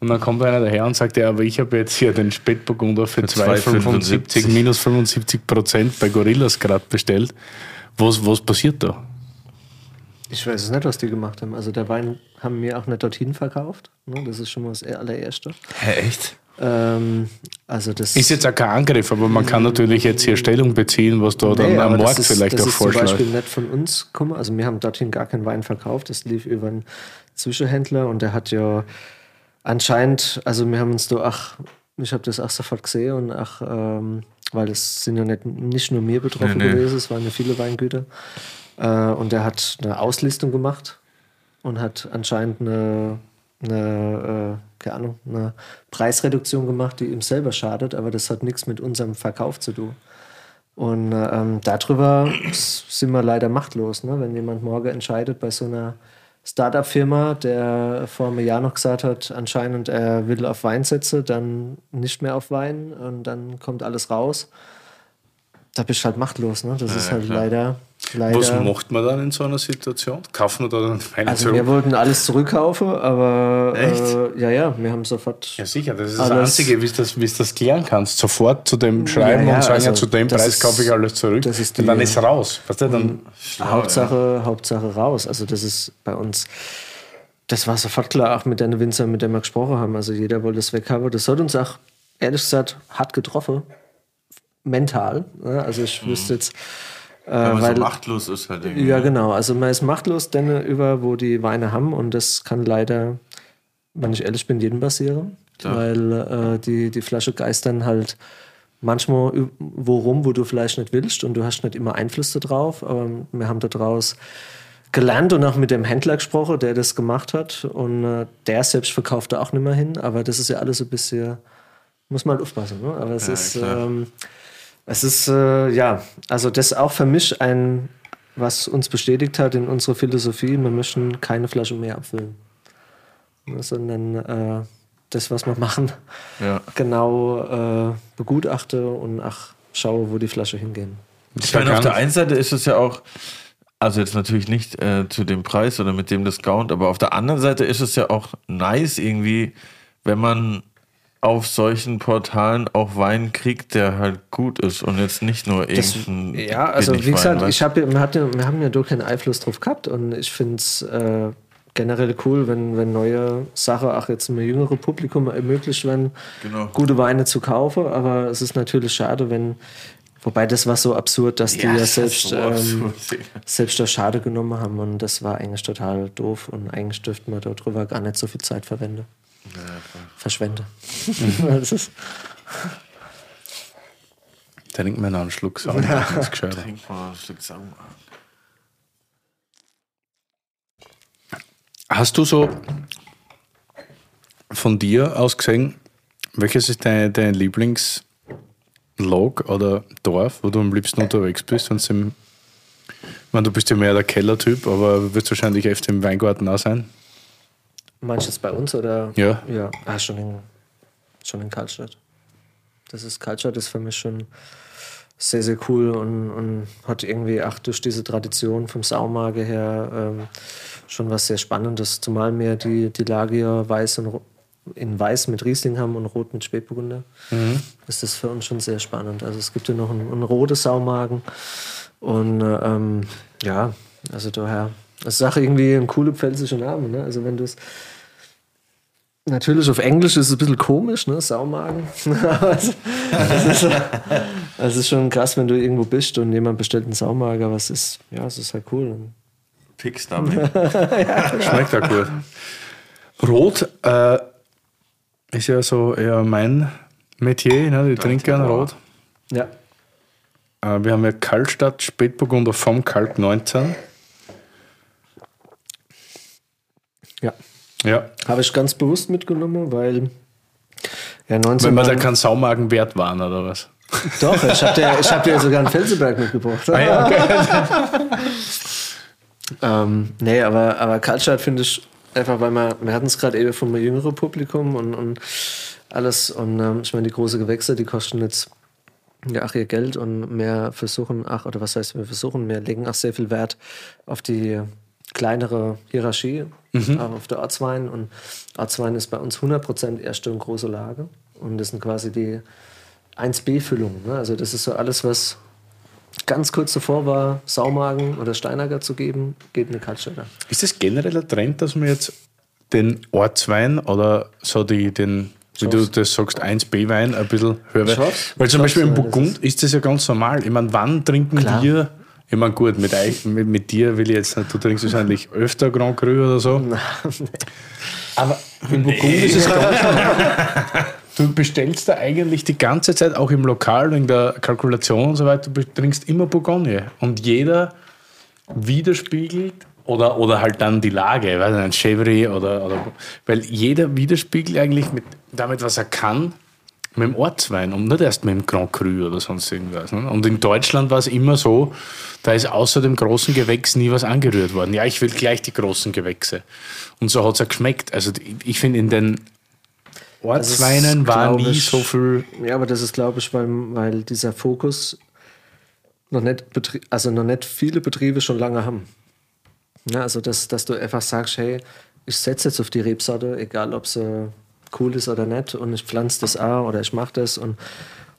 Und dann kommt einer daher und sagt, ja, aber ich habe jetzt hier den Spätburgunder für 2,75 2,75 minus 75 Prozent bei Gorillas gerade bestellt. Was, was passiert da? Ich weiß es nicht, was die gemacht haben. Also der Wein haben wir auch nicht dorthin verkauft. Ne? Das ist schon mal das allererste. Hä, echt? Ähm, also das Ist jetzt auch kein Angriff, aber man kann natürlich jetzt hier Stellung beziehen, was da dann Nee, am aber Markt das ist, vielleicht das auch ist zum vorschlägt. Beispiel nicht von uns gekommen. Also wir haben dorthin gar keinen Wein verkauft. Das lief über einen Zwischenhändler und der hat ja anscheinend, also wir haben uns da, ach, ich habe das auch sofort gesehen und ach, ähm, weil es sind ja nicht, nicht nur mir betroffen Nee, nee. gewesen, es waren ja viele Weingüter. Äh, und der hat eine Auslistung gemacht und hat anscheinend eine, eine, äh, keine Ahnung, eine Preisreduktion gemacht, die ihm selber schadet, aber das hat nichts mit unserem Verkauf zu tun. Und ähm, darüber sind wir leider machtlos, ne? wenn jemand morgen entscheidet bei so einer Startup-Firma, der vor einem Jahr noch gesagt hat, anscheinend er will auf Wein setzen, dann nicht mehr auf Wein und dann kommt alles raus. Da bist du halt machtlos. Ne? Das ist halt klar. leider, leider. Was macht man dann in so einer Situation? Kaufen wir da dann Wein also zurück? wir wollten alles zurückkaufen, aber Echt? Äh, ja, ja, wir haben sofort. Ja, sicher, das ist das Einzige, wie du das, das klären kannst. Sofort zu dem schreiben Ja, ja, und sagen, ja, also zu dem Preis ist- kaufe ich alles zurück. das ist und dann die- ist raus. Weißt du, dann, Hauptsache, Hauptsache raus. Also das ist bei uns, das war sofort klar, auch mit den Winzern, mit denen wir gesprochen haben. Also jeder wollte es weghaben. Das hat uns auch, ehrlich gesagt, hart getroffen. Mental. ne? Also ich wüsste jetzt, äh, Wenn man weil, so machtlos ist halt irgendwie. ja genau, also man ist machtlos denn über, wo die Weine haben und das kann leider, wenn ich ehrlich bin, jedem passieren. Klar. Weil äh, die, die Flasche geistern halt manchmal ü- wo du vielleicht nicht willst und du hast nicht immer Einfluss drauf. Aber wir haben daraus gelernt und auch mit dem Händler gesprochen, der das gemacht hat. Und äh, der selbst verkauft da auch nicht mehr hin. Aber das ist ja alles so ein bisschen, muss man halt aufpassen. Ne? Aber es Ja, ist, ähm, es ist, äh, ja, also das auch für mich ein, was uns bestätigt hat in unserer Philosophie, wir möchten keine Flasche mehr abfüllen. Sondern äh, das, was wir machen, Ja. genau äh, begutachte und ach, schaue, wo die Flasche hingehen. Ich meine, auf der einen Seite ist es ja auch, also jetzt natürlich nicht äh, zu dem Preis oder mit dem Discount, aber auf der anderen Seite ist es ja auch nice irgendwie, wenn man auf solchen Portalen auch Wein kriegt, der halt gut ist und jetzt nicht nur Das, irgendein ja, also wie gesagt, ich hab, ja- wir, haben ja doch keinen Einfluss drauf gehabt und ich finde es äh, generell cool, wenn, wenn neue Sachen auch jetzt einem jüngeren Publikum ermöglicht werden, Genau. gute Weine zu kaufen. Aber es ist natürlich schade, wenn, wobei das war so absurd, dass die ja, das ist selbst, so ähm, selbst das Schade genommen haben und das war eigentlich total doof und eigentlich dürften wir darüber gar nicht so viel Zeit verwenden. Verschwende. das ist, Trink mir noch einen Schluck ist gescheiter. Trink mal ein Stück Sauer. Hast du so von dir aus gesehen, welches ist dein, dein Lieblingslog oder Dorf, wo du am liebsten unterwegs bist? Wenn's im, ich meine, du bist ja mehr der Kellertyp, aber wirst wahrscheinlich öfter im Weingarten auch sein. Manches bei uns oder? Ja. Ja, ah, schon, in, schon in Karlstadt. Das ist Karlstadt ist für mich schon sehr, sehr cool und, und hat irgendwie auch durch diese Tradition vom Saumage her ähm, schon was sehr Spannendes, zumal wir die, die Lage ja weiß und in weiß mit Riesling haben und rot mit Spätburgunder. Ist das für uns schon sehr spannend. Also es gibt ja noch einen, einen rotes Saumagen und äh, ähm, ja, also daher, das ist auch irgendwie ein cooler pfälzischer Name. Ne? Also wenn du es Natürlich auf Englisch ist es ein bisschen komisch, ne? Saumagen. Aber es, es, ist, ist schon krass, wenn du irgendwo bist und jemand bestellt einen Saumagen, aber es ist, ja, es ist halt cool. Fix damit. Schmeckt auch gut. Rot äh, ist ja so eher mein Metier, ne? ich trinke gerne Rot. Ja. Äh, wir haben ja Kaltstadt Spätburgunder vom Kalk 19. Ja. Ja. Habe ich ganz bewusst mitgenommen, weil ja, 19 Wenn man da kein Saumagen wert waren oder was? Doch, ich habe dir, ich hab dir sogar einen Felsenberg mitgebracht. Ah, ja, okay. Ähm, nee, aber, aber Kaltstadt finde ich einfach, weil wir, wir hatten es gerade eben vom jüngeren Publikum und, und alles. Und ähm, ich meine, die große Gewächse, die kosten jetzt ja auch ihr Geld und wir versuchen, ach, oder was heißt wir versuchen, wir legen auch sehr viel Wert auf die kleinere Hierarchie, auch auf der Ortswein. Und Ortswein ist bei uns 100% erste und große Lage. Und das sind quasi die 1B-Füllungen. Ne? Also das ist so alles, was ganz kurz davor war, Saumagen oder Steinager zu geben, geht eine Kaltstädter. Ist das generell der Trend, dass man jetzt den Ortswein oder so die, den, wie du das sagst, 1B-Wein ein bisschen höher. Weil zum Beispiel das Burgund ist das ja ganz normal. Ich meine, wann trinken Klar. wir, ich meine, gut, mit, euch, mit, mit dir will ich jetzt nicht, du trinkst wahrscheinlich öfter Grand Cru oder so. Aber im Burgund ist es ganz normal. Du bestellst da eigentlich die ganze Zeit, auch im Lokal, wegen der Kalkulation und so weiter, du trinkst immer Bourgogne. Und jeder widerspiegelt oder, oder halt dann die Lage, weiß nicht, ein Chevry oder, oder weil jeder widerspiegelt eigentlich mit damit, was er kann, mit dem Ortswein und nicht erst mit dem Grand Cru oder sonst irgendwas. Ne? Und in Deutschland war es immer so, da ist außer dem großen Gewächs nie was angerührt worden. Ja, ich will gleich die großen Gewächse. Und so hat es ja geschmeckt. Also ich finde, in den Ortsweinen war nie ich, so viel. Ja, aber das ist, glaube ich, weil, weil dieser Fokus noch nicht, also noch nicht viele Betriebe schon lange haben. Ja, also, dass, dass du einfach sagst, hey, ich setze jetzt auf die Rebsorte, egal ob sie cool ist oder nicht, und ich pflanze das auch oder ich mache das und,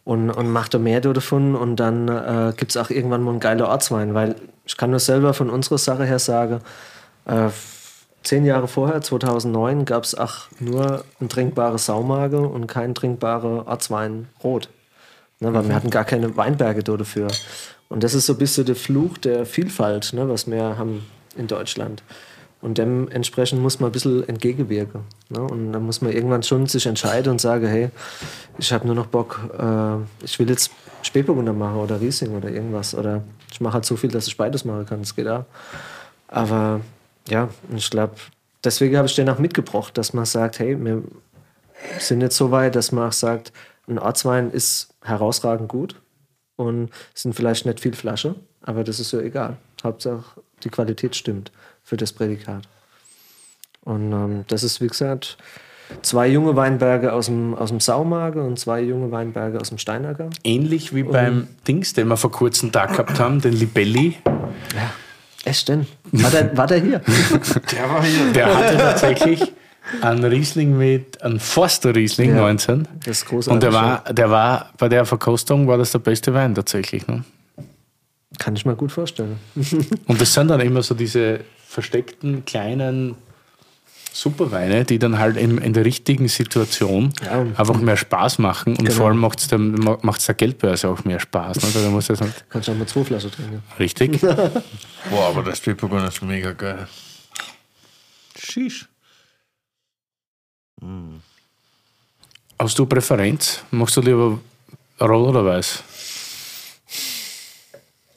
und, und mache da mehr davon und dann äh, gibt es auch irgendwann mal einen geilen Ortswein, weil ich kann nur selber von unserer Sache her sagen, äh, zehn Jahre vorher, 2009, gab es auch nur ein trinkbares Saumage und kein trinkbarer Ortswein rot. Ne, weil wir hatten gar keine Weinberge da dafür. Und das ist so ein bisschen der Fluch der Vielfalt, ne, was wir haben in Deutschland. Und dementsprechend muss man ein bisschen entgegenwirken. Ne? Und dann muss man irgendwann schon sich entscheiden und sagen, hey, ich habe nur noch Bock, äh, ich will jetzt Spätburgunder machen oder Riesling oder irgendwas. Oder ich mache halt so viel, dass ich beides machen kann. Das geht auch. Aber ja, ich glaube, deswegen habe ich den auch mitgebracht, dass man sagt, hey, wir sind jetzt so weit, dass man auch sagt, ein Ortswein ist herausragend gut und sind vielleicht nicht viel Flasche, aber das ist ja egal. Hauptsache, die Qualität stimmt für das Prädikat. Und ähm, das ist, wie gesagt, zwei junge Weinberge aus dem, aus dem Saumage und zwei junge Weinberge aus dem Steinacker. Ähnlich wie beim Dings, den wir vor kurzem da gehabt haben, den Libelli. Echt denn? War der, war der hier? Der war hier. Der hatte tatsächlich einen Riesling mit, einen Forster Riesling Ja, 19. das ist großartig, Und der war, der war, bei der Verkostung war das der beste Wein tatsächlich. Ne? Kann ich mir gut vorstellen. Und das sind dann immer so diese versteckten kleinen Superweine, die dann halt in, in der richtigen Situation Ja. einfach mehr Spaß machen und Genau. vor allem macht es der, macht's der Geldbörse auch mehr Spaß. Ne? Da muss das nicht Kannst du auch mal zwei Flaschen trinken. richtig. Boah, aber der Spätburgunder ist mega geil. Shish. Hast du Präferenz? Machst du lieber roll oder weiß?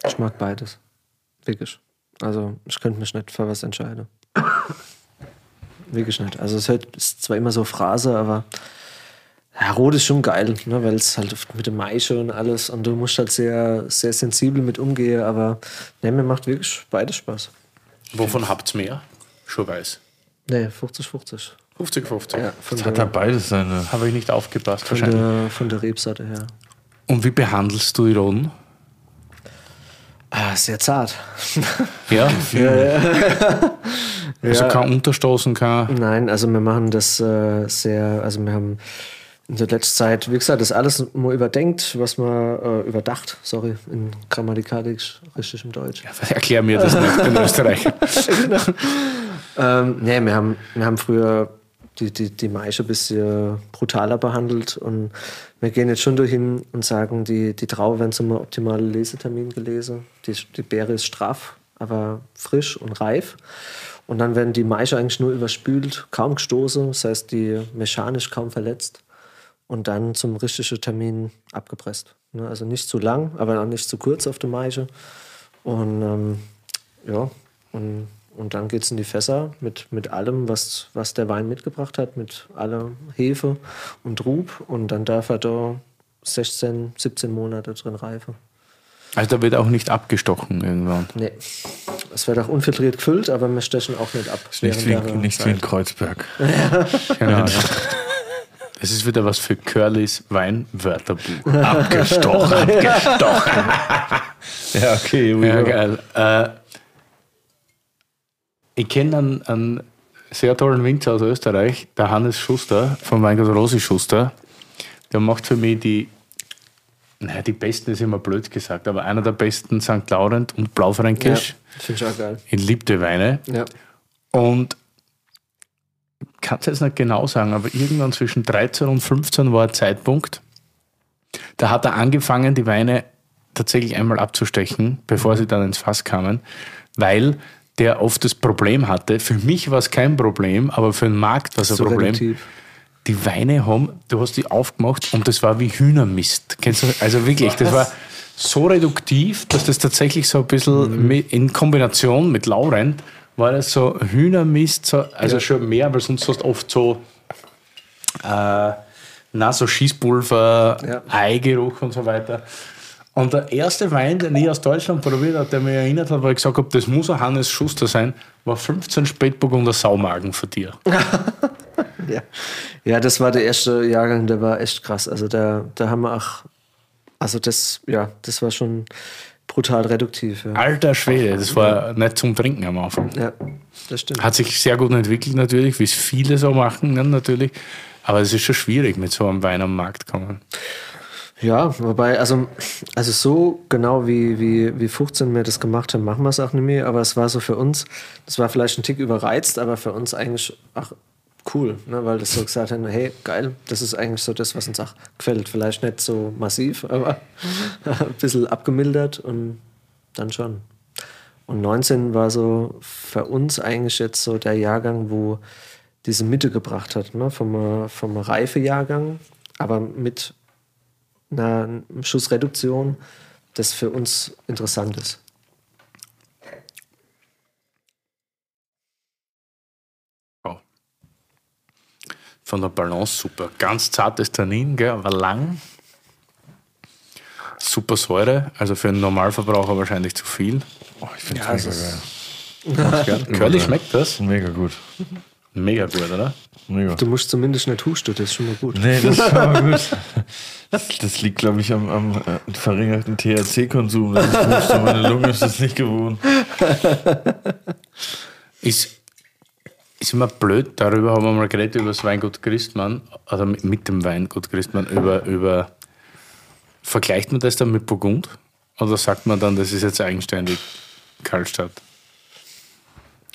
Ich mag beides. Wirklich. Also, ich könnte mich nicht für was entscheiden. Wirklich nicht. Also, es hört- ist zwar immer so Phrase, aber ja, Rot ist schon geil, ne, weil es halt oft mit dem Maische und alles und du musst halt sehr, sehr sensibel mit umgehen, aber ne, mir macht wirklich beides Spaß. Wovon habt ihr mehr? Schon weiß. Ne, 50-50. 50-50. Ja, von Hat er der, beides seine. Habe ich nicht aufgepasst von, wahrscheinlich. der, von der Rebsorte her. Und wie behandelst du die Roden? Ah, sehr zart. Ja? Also kein Unterstoßen, kein. Nein, also wir machen das äh, sehr, also wir haben in der letzten Zeit, wie gesagt, das alles mal überdenkt, was man äh, überdacht, sorry, in grammatikalisch richtig im Deutsch. Erklär mir das nicht, in Österreich. Ähm, nee, wir haben, wir haben früher die, die, die Maische ein bisschen brutaler behandelt und wir gehen jetzt schon dahin und sagen, die, die Traube werden zum optimalen Lesetermin gelesen. Die, die Beere ist straff, aber frisch und reif. Und dann werden die Maische eigentlich nur überspült, kaum gestoßen, das heißt, die mechanisch kaum verletzt und dann zum richtigen Termin abgepresst. Ne, Also nicht zu lang, aber auch nicht zu kurz auf der Maische. Und ähm, ja, und, und dann geht es in die Fässer mit, mit allem, was, was der Wein mitgebracht hat, mit aller Hefe und Rub. Und dann darf er da 16, 17 Monate drin reifen. Also da wird auch nicht abgestochen irgendwann. Nee. Es wird auch unfiltriert gefüllt, aber wir stechen auch nicht ab. Nicht wie, während der nicht wie in. Kreuzberg. Genau. ja. Das ist wieder was für Curlys Weinwörterbuch. Abgestochen. Abgestochen. ja, okay. Ja, geil. Äh, ich kenne einen, einen sehr tollen Winzer aus Österreich, der Hannes Schuster, vom Weingut Rosi Schuster. Der macht für mich die naja, die besten ist immer blöd gesagt, aber einer der besten St. Laurent und Blaufränkisch. Ich auch geil. Liebte Weine. Ja. Und kann es jetzt nicht genau sagen, aber irgendwann zwischen 13 und 15 war ein Zeitpunkt, da hat er angefangen, die Weine tatsächlich einmal abzustechen, bevor sie dann ins Fass kamen, weil der oft das Problem hatte. Für mich war es kein Problem, aber für den Markt war es ein So Problem. reduktiv. Die Weine haben, du hast die aufgemacht und das war wie Hühnermist. Kennst du? Also wirklich, das war so reduktiv, dass das tatsächlich so ein bisschen mit, in Kombination mit Laurent war das so Hühnermist, so, also schon mehr, weil sonst hast du oft so äh, na, so Schießpulver, Ja. Eigeruch und so weiter. Und der erste Wein, den ich aus Deutschland probiert habe, der mich erinnert hat, weil ich gesagt habe, das muss ein Hannes Schuster sein, war 15 Spätburgunder Saumagen für dir. Ja. ja, das war der erste Jahrgang, der war echt krass. Also da, da haben wir auch, also das, ja, das war schon brutal reduktiv. Ja, Alter Schwede, das war nicht zum Trinken am Anfang. ja das stimmt. Hat sich sehr gut entwickelt natürlich, wie es viele so machen ne, natürlich. Aber es ist schon schwierig, mit so einem Wein am Markt zu kommen. Ja, wobei, also, also so genau wie, wie, wie 15 wir das gemacht haben, machen wir es auch nicht mehr. Aber es war so für uns, das war vielleicht ein Tick überreizt, aber für uns eigentlich auch cool, ne? weil das so gesagt haben, hey, geil, das ist eigentlich so das, was uns auch gefällt. Vielleicht nicht so massiv, aber ein bisschen abgemildert und dann schon. Und 19 war so für uns eigentlich jetzt so der Jahrgang, wo diese Mitte gebracht hat, ne? vom, vom Reifejahrgang, aber mit einer Schussreduktion, das für uns interessant ist. Ja. Von der Balance super. Ganz zartes Tannin, gell, aber lang. Super Säure, also für einen Normalverbraucher wahrscheinlich zu viel. Oh, ich finde Ja, es mega geil. Curly schmeckt das? Mega gut. Mega gut, oder? Mega. Du musst zumindest nicht husten, das ist schon mal gut. Nee, das ist aber gut. Das liegt, glaube ich, am, am äh, verringerten THC-Konsum. Das ist Husten. Meine Lunge ist das nicht gewohnt. Ist, ist immer blöd, darüber haben wir mal geredet, über das Weingut Christmann, oder mit, mit dem Weingut Christmann, über, über. Vergleicht man das dann mit Burgund? Oder sagt man dann, das ist jetzt eigenständig Karlstadt?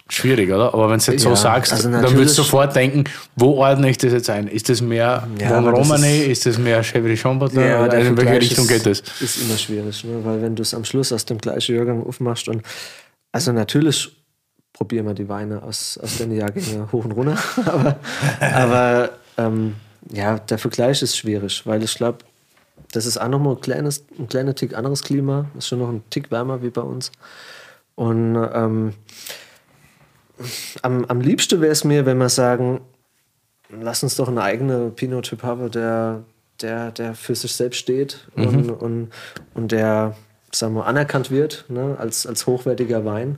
Schwierig, oder? Aber wenn du jetzt so Ja, sagst, also dann würdest du sofort denken, wo ordne ich das jetzt ein? Ist das mehr Ja, Von Romani? ist- Ist, das mehr Chevrolet Chambertin? Ja, oder in welche Richtung geht das? Ist immer schwierig, ne? weil wenn du es am Schluss aus dem gleichen Jahrgang aufmachst und also natürlich probieren wir die Weine aus, aus den Jahrgängen hoch und runter, aber, aber ähm, ja, der Vergleich ist schwierig, weil ich glaube, das ist auch nochmal ein kleines, ein kleiner Tick anderes Klima, ist schon noch ein Tick wärmer wie bei uns und ähm, am, am liebsten wäre es mir, wenn wir sagen, lass uns doch einen eigenen Pinot-Typ haben, der, der, der für sich selbst steht und, und, und der, sagen wir, anerkannt wird ne, als, als hochwertiger Wein.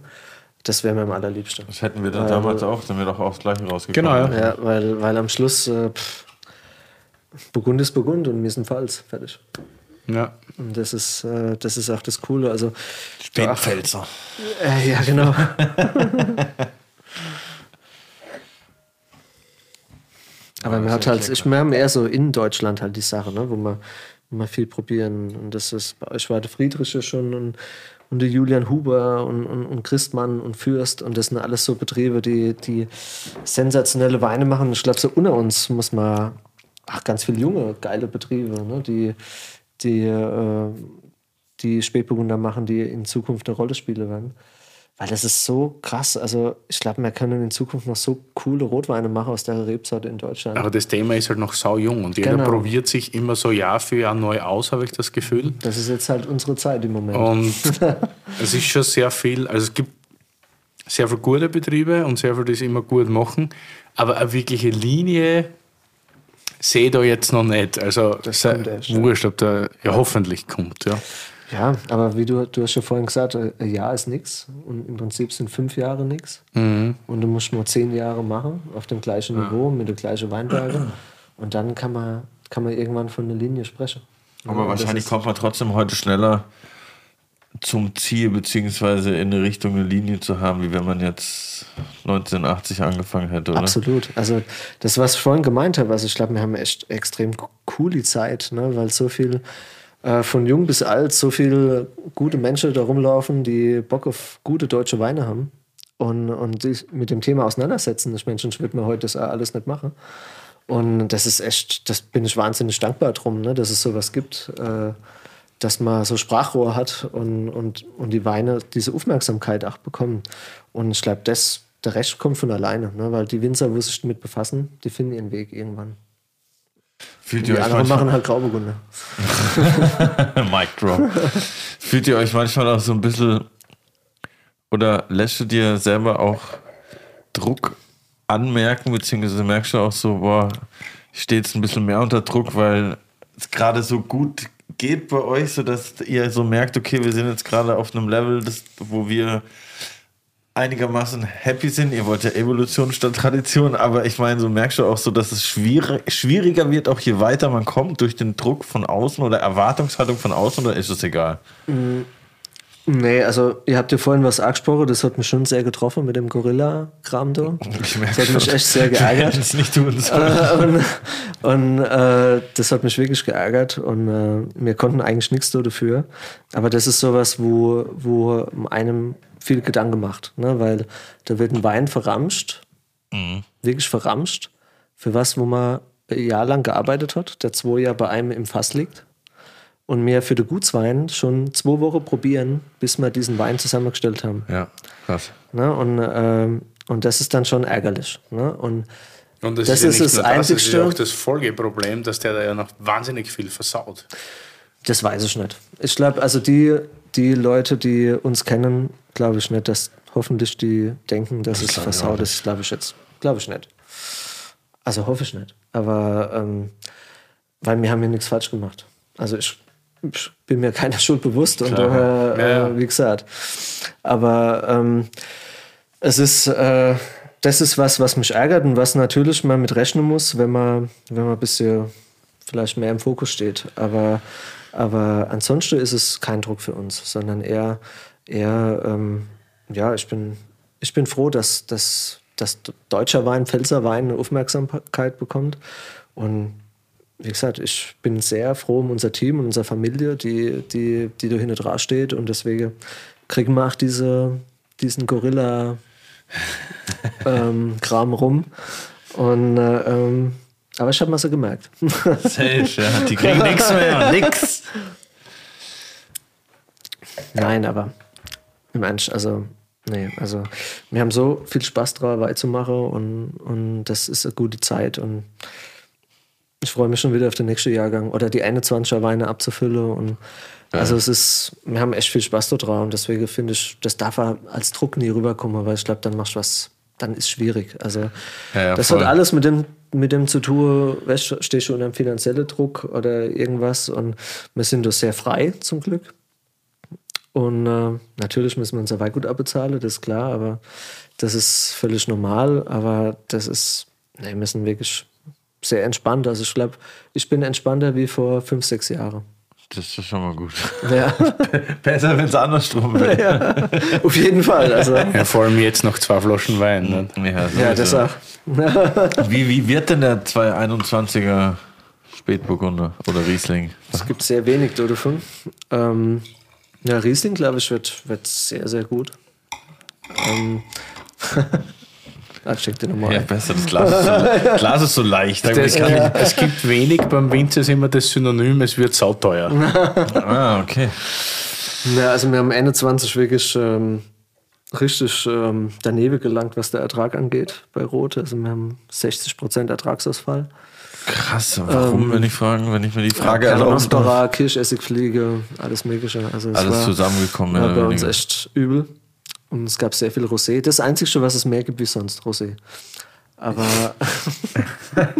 Das wäre mir am allerliebsten. Das hätten wir dann Weil- damals auch, dann wir doch auch das gleiche rausgekommen. Genau, ja. Ja, weil, weil am Schluss äh, pff, Burgund ist Burgund und wir sind Pfalz. Fertig. Ja. Und das ist, äh, das ist auch das Coole. Also, Spätpfälzer. Äh, ja, genau. Aber wir, hat halt, ich, wir haben eher so in Deutschland halt die Sache, ne, wo wir, wo viel probieren. Und das ist, bei euch war der Friedriche schon und, und der Julian Huber und, und, und Christmann und Fürst. Und das sind alles so Betriebe, die, die sensationelle Weine machen. Ich glaube, so unter uns muss man, ach, ganz viele junge, geile Betriebe, ne, die, die, äh, die Spätburgunder machen, die in Zukunft eine Rolle spielen werden. Weil das ist so krass. Also ich glaube, wir können in Zukunft noch so coole Rotweine machen aus der Rebsorte in Deutschland. Aber das Thema ist halt noch sau jung und jeder Genau. probiert sich immer so Jahr für Jahr neu aus, habe ich das Gefühl. Das ist jetzt halt unsere Zeit im Moment. Und es ist schon sehr viel, also es gibt sehr viele gute Betriebe und sehr viele, die es immer gut machen, aber eine wirkliche Linie sehe ich da jetzt noch nicht. Also wurscht, ob der ja hoffentlich kommt. Ja. Ja, aber wie du, du hast ja vorhin gesagt, äh, ein Jahr ist nichts und im Prinzip sind fünf Jahre nichts. Mhm. Und du musst nur zehn Jahre machen auf dem gleichen Niveau mit der gleichen Weinberge. Und dann kann man, kann man irgendwann von einer Linie sprechen. Aber Und wahrscheinlich kommt man trotzdem heute schneller zum Ziel, beziehungsweise in eine Richtung eine Linie zu haben, wie wenn man jetzt 1980 angefangen hätte, oder? Absolut. Also das, was ich vorhin gemeint habe, also ich glaube, wir haben echt extrem coole Zeit, ne? weil so viel äh, von jung bis alt so viele gute Menschen da rumlaufen, die Bock auf gute deutsche Weine haben und, und sich mit dem Thema auseinandersetzen. Ich meine, sonst würde man heute das alles nicht machen. Und das ist echt, das bin ich wahnsinnig dankbar drum, ne, dass es sowas gibt, äh, dass man so Sprachrohr hat und, und, und die Weine diese Aufmerksamkeit auch bekommen. Und ich glaube, der Rest kommt von alleine, ne, weil die Winzer, wo sich damit befassen, die finden ihren Weg irgendwann. Fühlt Die ihr euch anderen manchmal, machen halt Grauburgunder. Mic drop. Fühlt ihr euch manchmal auch so ein bisschen oder lässt du dir selber auch Druck anmerken, beziehungsweise merkst du auch so, boah, ich stehe jetzt ein bisschen mehr unter Druck, weil es gerade so gut geht bei euch, sodass ihr so merkt, okay, wir sind jetzt gerade auf einem Level, das, wo wir einigermaßen happy sind. Ihr wollt ja Evolution statt Tradition, aber ich meine, so merkst du auch so, dass es schwierig, schwieriger wird, auch je weiter man kommt, durch den Druck von außen oder Erwartungshaltung von außen, oder ist es egal? Nee, also ihr habt ja vorhin was angesprochen, das hat mich schon sehr getroffen mit dem Gorilla-Kram da. Ich merke Das hat mich schon. echt sehr geärgert. Das nicht tun. Äh, und und äh, das hat mich wirklich geärgert und äh, wir konnten eigentlich nichts dafür. Aber das ist sowas, wo, wo einem viel Gedanken macht, ne? weil da wird ein Wein verramscht, wirklich verramscht, für was, wo man ein Jahr lang gearbeitet hat, der zwei Jahre bei einem im Fass liegt. Und wir für den Gutswein schon zwei Wochen probieren, bis wir diesen Wein zusammengestellt haben. Ja, krass. Ne? Und, ähm, und das ist dann schon ärgerlich. Ne? Und Und das, Das ist, ja ist nicht das nur das, das ist ja auch das Folgeproblem, dass der da ja noch wahnsinnig viel versaut. Das weiß ich nicht. Ich glaube, also die, die Leute, die uns kennen, glaube ich nicht, dass hoffentlich die denken, dass es versaut ist, glaube ich jetzt. Glaube ich nicht. Also hoffe ich nicht. Aber ähm, weil wir haben hier nichts falsch gemacht. Also ich, ich bin mir keiner Schuld bewusst und daher, Ja, ja. äh, wie gesagt. Aber ähm, es ist, äh, das ist was, was mich ärgert und was natürlich man mit rechnen muss, wenn man, wenn man ein bisschen vielleicht mehr im Fokus steht. Aber, aber ansonsten ist es kein Druck für uns, sondern eher, eher ähm, ja, ich bin, ich bin froh, dass, dass, dass deutscher Wein, Pfälzer Wein eine Aufmerksamkeit bekommt. Und wie gesagt, ich bin sehr froh um unser Team und unsere Familie, die, die, die da hinten dran steht. Und deswegen kriegen wir auch diese, diesen Gorilla ähm, rum. Und, äh, ähm, aber ich habe mal so gemerkt. Safe, ja. Die kriegen nichts mehr. Nix. Nein, aber im Ernst, also, nee, also, wir haben so viel Spaß drauf, weiterzumachen und, und das ist eine gute Zeit und ich freue mich schon wieder auf den nächsten Jahrgang oder die 21er Weine abzufüllen und also es ist, wir haben echt viel Spaß da drauf und deswegen finde ich, das darf als Druck nie rüberkommen, weil ich glaube, dann machst du was, dann ist schwierig. Also Ja, das voll. hat alles mit dem, mit dem zu tun, weißt, stehst du unter einem finanziellen Druck oder irgendwas und wir sind da sehr frei zum Glück. Und äh, natürlich müssen wir unser Weingut abbezahlen, das ist klar, aber das ist völlig normal. Aber das ist, nee, wir sind wirklich sehr entspannt. Also ich glaube, ich bin entspannter wie vor fünf, sechs Jahren. Das ist schon mal gut. Ja, Besser, wenn es andersrum wäre. auf jeden Fall. Also, Ja, vor allem jetzt noch zwei Flaschen Wein. Ne? Ja, ja, das auch. Wie, wie wird denn der 221er Spätburgunder oder Riesling? Es gibt sehr wenig davon. Ähm, ja, Riesling, glaube ich, wird, wird sehr, sehr gut. Ähm, ah, schick dir nochmal Ja, besser. Das Glas ist so, Glas ist so leicht. Das, Es gibt wenig, beim Winzer ist immer das Synonym, es wird sauteuer. Ah, okay. Ja, also wir haben Ende 20 wirklich ähm, richtig ähm, daneben gelangt, was der Ertrag angeht bei Rot. Also wir haben 60% Ertragsausfall. Krass. Warum, wenn ich fragen, wenn ich mir die Frage ja, Sauvignon, Kirschessigfliege, alles mögliche. Also es Alles war, zusammengekommen, war oder bei uns echt übel. Und es gab sehr viel Rosé. Das Einzige, was es mehr gibt wie sonst, Rosé. Aber,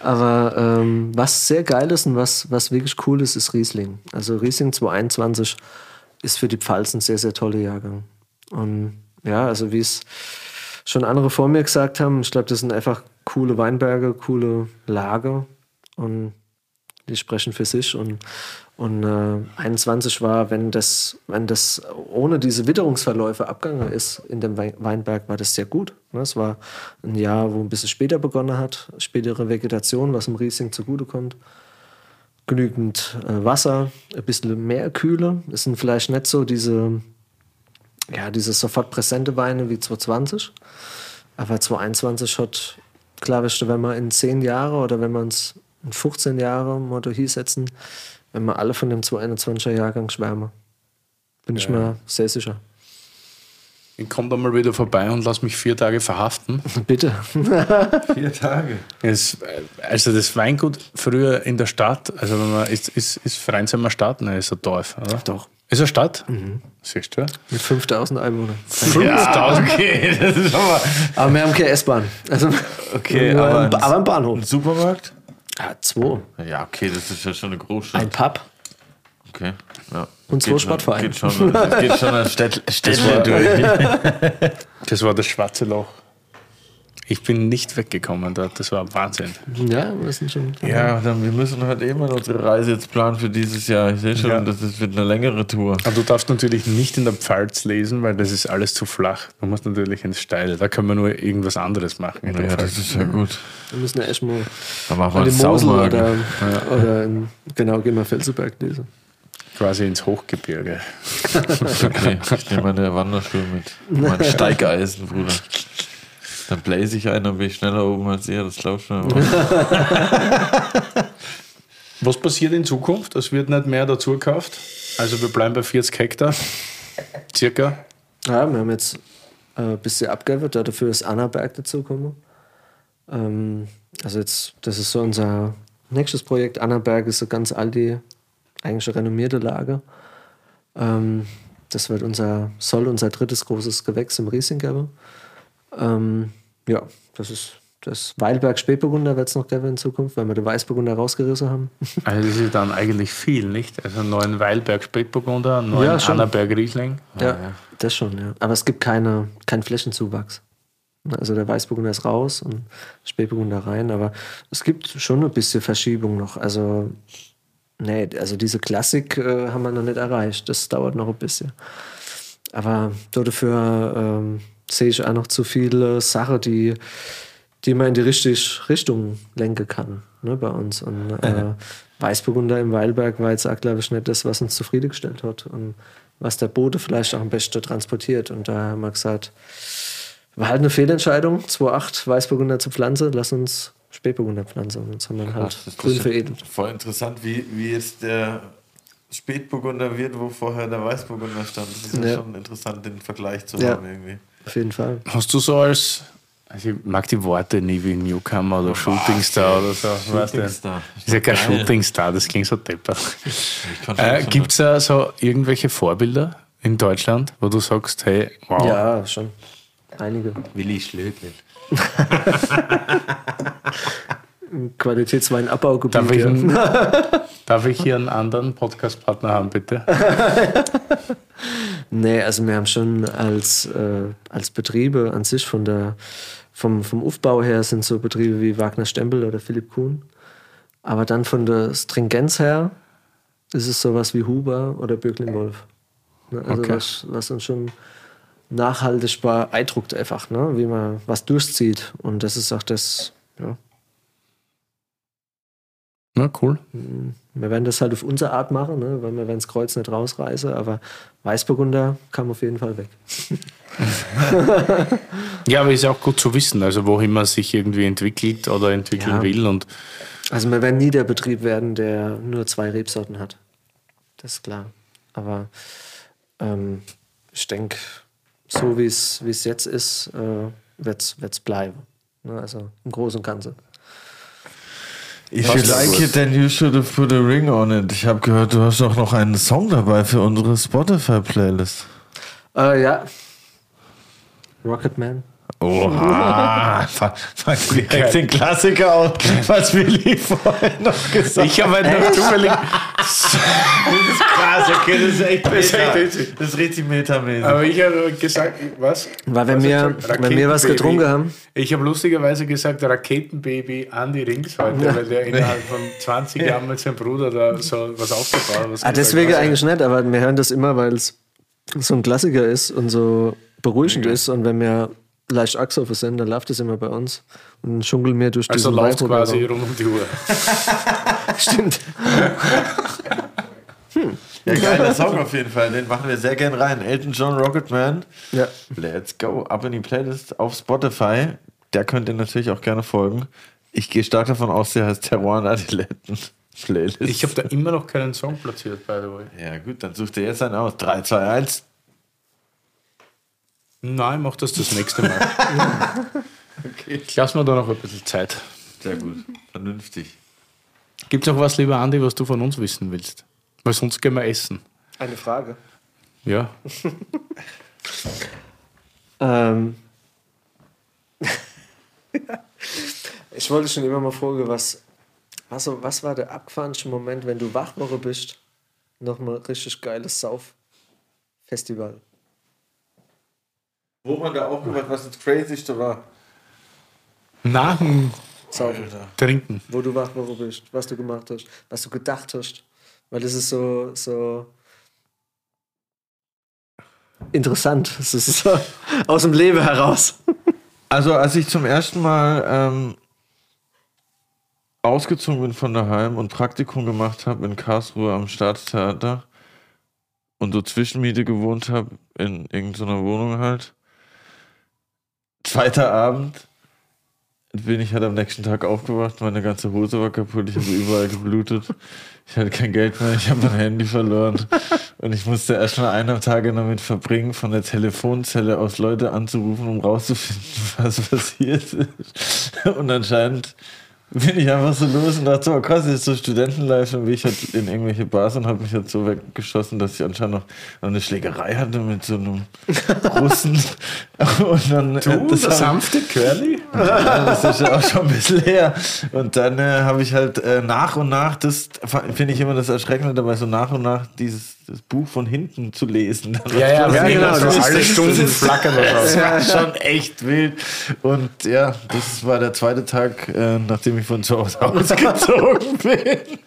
aber ähm, was sehr geil ist und was, was wirklich cool ist, ist Riesling. Also Riesling 2021 ist für die Pfalz ein sehr, sehr toller Jahrgang. Und ja, also wie es schon andere vor mir gesagt haben, ich glaube, das sind einfach coole Weinberge, coole Lager und die sprechen für sich. Und, und äh, 21 war, wenn das, wenn das ohne diese Witterungsverläufe abgegangen ist in dem Wei- Weinberg, war das sehr gut. Ne? Es war ein Jahr, wo ein bisschen später begonnen hat, spätere Vegetation, was im Riesling zugutekommt. genügend äh, Wasser, ein bisschen mehr Kühle. Es sind vielleicht nicht so diese, ja, diese sofort präsente Weine wie 220. Aber 221 hat, ich, wenn wir in 10 Jahre oder wenn wir uns in 15 Jahre Motto hier setzen, wenn wir alle von dem 221er Jahrgang schwärmen. Bin ich mir sehr sicher. Ich komme da mal wieder vorbei und lass mich vier Tage verhaften. Bitte. Vier Tage. Es, also das Weingut früher in der Stadt, also wenn man ist, ist, ist Vereinsheimer Stadt, ne, ist ein Dorf, oder? Doch. Ist eine Stadt? Siehst du? Mit 5000 Einwohnern. 5000. Okay, das ist aber. Aber wir haben keine S-Bahn. Also, Okay, aber ein, aber ein Bahnhof. Ein Supermarkt? Ja, zwei. Ja, okay, das ist ja schon eine Großstadt. Ein Pub. Okay. Ja. Und zwei Geht schon- Sportvereine. Geht schon, das geht schon als Städt, Städtle durch. Das war das schwarze Loch. Ich bin nicht weggekommen dort, das war Wahnsinn. Ja, wir sind schon. Ja, dann, wir müssen halt eh mal unsere Reise jetzt planen für dieses Jahr. Ich sehe schon, Ja. das ist, wird eine längere Tour. Aber du darfst natürlich nicht in der Pfalz lesen, weil das ist alles zu flach. Du musst natürlich ins Steile. Da können wir nur irgendwas anderes machen. In der Ja, Pfalz. das ist ja gut. Wir müssen echt mal an die Mosel oder, oder in, genau, gehen wir Felsenberg lesen. Quasi ins Hochgebirge. Okay, ich nehme meine Wanderschuhe mit. Mein Steigeisen, Bruder. Dann blaze ich einen, dann bin ich schneller oben als ihr, das glaubst du mir. Was passiert in Zukunft? Es wird nicht mehr dazu gekauft. Also wir bleiben bei 40 Hektar. Circa. Ja, wir haben jetzt äh, ein bisschen da dafür ist Annaberg dazugekommen. Ähm, also jetzt, das ist so unser nächstes Projekt. Annaberg ist eine ganz alte, eigentlich eine renommierte Lage. Ähm, das wird unser, soll unser drittes großes Gewächs im Riesling geben. Ähm, ja, das ist das Weilberg Spätburgunder wird es noch geben in Zukunft, weil wir den Weißburgunder rausgerissen haben. Also das ist dann eigentlich viel, nicht? Also einen neuen Weilberg Spätburgunder, einen neuen Ja. Annaberg Riesling. Ja, das schon, ja. Aber es gibt keine, keinen Flächenzuwachs. Also der Weißburgunder ist raus und Spätburgunder rein, aber es gibt schon ein bisschen Verschiebung noch. Also, nee, also diese Klassik äh, haben wir noch nicht erreicht. Das dauert noch ein bisschen. Aber dafür ähm, sehe ich auch noch zu viele Sachen, die, die man in die richtige Richtung lenken kann ne, bei uns. Und äh, Weißburgunder im Weilberg war jetzt auch, glaube ich, nicht das, was uns zufriedengestellt hat und was der Bote vielleicht auch am besten transportiert. Und da haben wir gesagt, war halt eine Fehlentscheidung, 2,8 Weißburgunder zu pflanzen, lass uns Spätburgunder pflanzen. Und jetzt haben wir halt Das grün veredelt. Voll interessant, wie, wie jetzt der Spätburgunder wird, wo vorher der Weißburgunder stand. Das ist ja, Ja. schon interessant, den Vergleich zu Ja. haben irgendwie. Auf jeden Fall. Hast du so als, also ich mag die Worte nie wie Newcomer oder Shootingstar oder so. weißt du? Shootingstar. Ist ja kein. Shootingstar, das klingt so deppert. Äh, Gibt es da so irgendwelche Vorbilder in Deutschland, wo du sagst, hey, wow, Ja, schon. Einige. Willi Schlögel. Qualitätsweinabbaugebiet. Darf ich, einen, darf ich hier einen anderen Podcast-Partner haben, bitte? Nee, also wir haben schon als, äh, als Betriebe an sich von der, vom, vom Aufbau her sind so Betriebe wie Wagner Stempel oder Philipp Kuhn. Aber dann von der Stringenz her ist es sowas wie Huber oder Böcklin Wolf. Ne? Also Okay. was, was uns schon nachhaltig beeindruckt einfach, ne? wie man was durchzieht. Und das ist auch das, ja, Na, cool. wir werden das halt auf unsere Art machen, ne? weil wir werden das Kreuz nicht rausreißen, aber Weißburgunder kam auf jeden Fall weg. Ja, aber ist ja auch gut zu wissen, also wohin man sich irgendwie entwickelt oder entwickeln Ja. will. Und Also wir werden nie der Betrieb werden, der nur zwei Rebsorten hat. Das ist klar. Aber ähm, ich denke, so wie es wie es jetzt ist, äh, wird es bleiben. Ne? Also im Großen und Ganzen. If you like it, then you should have put a ring on it. Ich habe gehört, du hast auch noch einen Song dabei für unsere Spotify-Playlist. Äh, ja. Rocketman. Oha, direkt den Klassiker aus, was Willi vorhin noch gesagt ich habe halt noch zufällig. Das ist krass, okay, das ist echt ist echt. Das ist richtig metamäßig. Aber ich habe gesagt, was? Weil wenn Was wir, wenn wir was getrunken haben, Ich habe lustigerweise gesagt, Raketenbaby Andy Rings heute, weil der innerhalb von 20 Jahren mit seinem Bruder da so was aufgebaut hat. was ah, deswegen hat. eigentlich nicht, aber wir hören das immer, weil es so ein Klassiker ist und so beruhigend ist. Und wenn wir leicht Achse versenden, dann läuft das immer bei uns. Und dann schunkeln wir durch Also diesen läuft Weinprogramm. quasi rund um die Uhr. Stimmt. Ja, geiler Song auf jeden Fall. Den machen wir sehr gern rein. Elton John Rocketman. Ja. Let's go. Ab in die Playlist auf Spotify. Der könnt ihr natürlich auch gerne folgen. Ich gehe stark davon aus, der heißt Terroir Adiletten Playlist. Ich habe da immer noch keinen Song platziert, by the way. ja, gut, dann sucht ihr jetzt einen aus. 3, 2, 1. Nein, mach das das nächste Mal. Ich lasse mir da noch ein bisschen Zeit. Sehr gut. Vernünftig. Gibt es noch was, lieber Andi, was du von uns wissen willst? Weil sonst gehen wir essen. Eine Frage. Ja. Ähm. ich wollte schon immer mal fragen, was, was, was war der abgefahrenste Moment, wenn du wach geworden bist? Nochmal richtig geiles Sauf-Festival. Wo man da aufgewacht, was das Crazyste war. Nach dem. Trinken. Wo du wach geworden bist, was du gemacht hast, was du gedacht hast. Weil das ist so, so interessant. Das ist so aus dem Leben heraus. Also, als ich zum ersten Mal ähm, ausgezogen bin von daheim und Praktikum gemacht habe in Karlsruhe am Staatstheater und so Zwischenmiete gewohnt habe, in irgendeiner Wohnung halt. Zweiter Abend bin ich halt am nächsten Tag aufgewacht, meine ganze Hose war kaputt, ich habe überall geblutet. Ich hatte kein Geld mehr, ich habe mein Handy verloren. Und ich musste erstmal eineinhalb Tage damit verbringen, von der Telefonzelle aus Leute anzurufen, um rauszufinden, was passiert ist. Und anscheinend bin ich einfach so los und dachte so, oh krass, jetzt ist so Studentenlife und wie ich halt in irgendwelche Bars und habe mich halt so weggeschossen, dass ich anscheinend noch, eine Schlägerei hatte mit so einem Russen. Und dann, äh, Du, das der hab- sanfte Curly? ja, das ist ja auch schon ein bisschen her. Und dann äh, habe ich halt äh, nach und nach, das finde ich immer das Erschreckende dabei, so nach und nach dieses das Buch von hinten zu lesen. Ja, ja, was ja, genau. Das ist- alle das Stunden ist- flackern was raus. Das war schon echt wild. Und ja, das war der zweite Tag, äh, nachdem ich von zu Hause ausgezogen bin.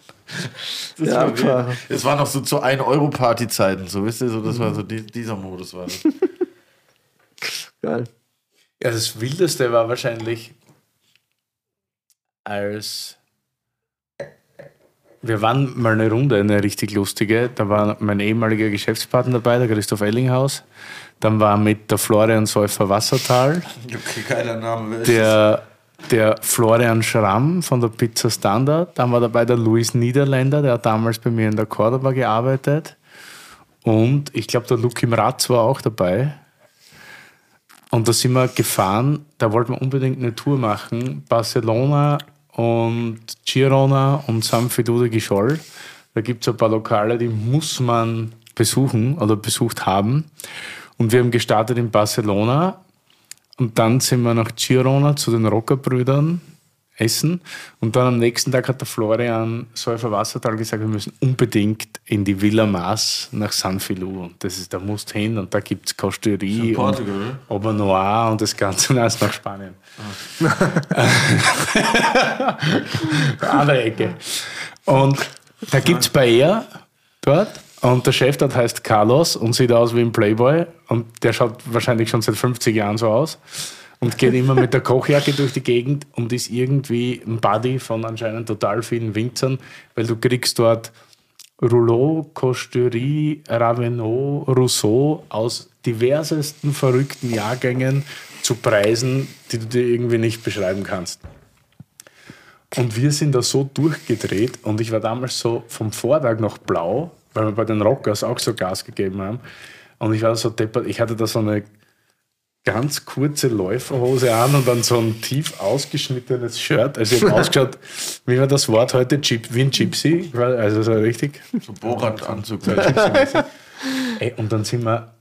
Das Ja, war wild. klar. Es war noch so zu 1-Euro-Party-Zeiten, so wisst ihr, so, das war so die, dieser Modus war das. Geil. Ja, das Wildeste war wahrscheinlich, als wir waren mal eine Runde, eine richtig lustige. Da war mein ehemaliger Geschäftspartner dabei, der Christoph Ellinghaus. Dann war mit der Florian Säufer Wassertal, Okay, geiler Name. Der, der Florian Schramm von der Pizza Standard. Dann war dabei der Luis Niederländer, der hat damals bei mir in der Cordoba gearbeitet. Und ich glaube, der Luki Mratz war auch dabei. Und da sind wir gefahren, da wollten wir unbedingt eine Tour machen. Barcelona und Girona und San Fedù de. Da gibt es ein paar Lokale, die muss man besuchen oder besucht haben. Und wir haben gestartet in Barcelona und dann sind wir nach Girona zu den Rockerbrüdern essen. Und dann am nächsten Tag hat der Florian Säufer Wassertal gesagt, wir müssen unbedingt in die Villa Mas nach San Filou. Und das ist, da musst hin und da gibt es Kosterie und Portugal, oder? Ober Noir und das Ganze Nein, ist nach Spanien. Andere Ecke. Und da gibt es Paella dort. Und der Chef dort heißt Carlos und sieht aus wie ein Playboy. Und der schaut wahrscheinlich schon seit 50 Jahren so aus. Und geht immer mit der Kochjacke durch die Gegend und ist irgendwie ein Buddy von anscheinend total vielen Winzern, weil du kriegst dort Rouleau, Costerie, Ravenot, Rousseau aus diversesten verrückten Jahrgängen zu Preisen, die du dir irgendwie nicht beschreiben kannst. Und wir sind da so durchgedreht und ich war damals so vom Vortag noch blau, weil wir bei den Rockers auch so Gas gegeben haben. Und ich war so deppert, ich hatte da so eine ganz kurze Läuferhose an und dann so ein tief ausgeschnittenes Shirt. Also ich habe ausgeschaut, wie war das Wort heute? Wie ein Gypsy, also so richtig. So Borat-Anzug. Ey, und dann sind wir,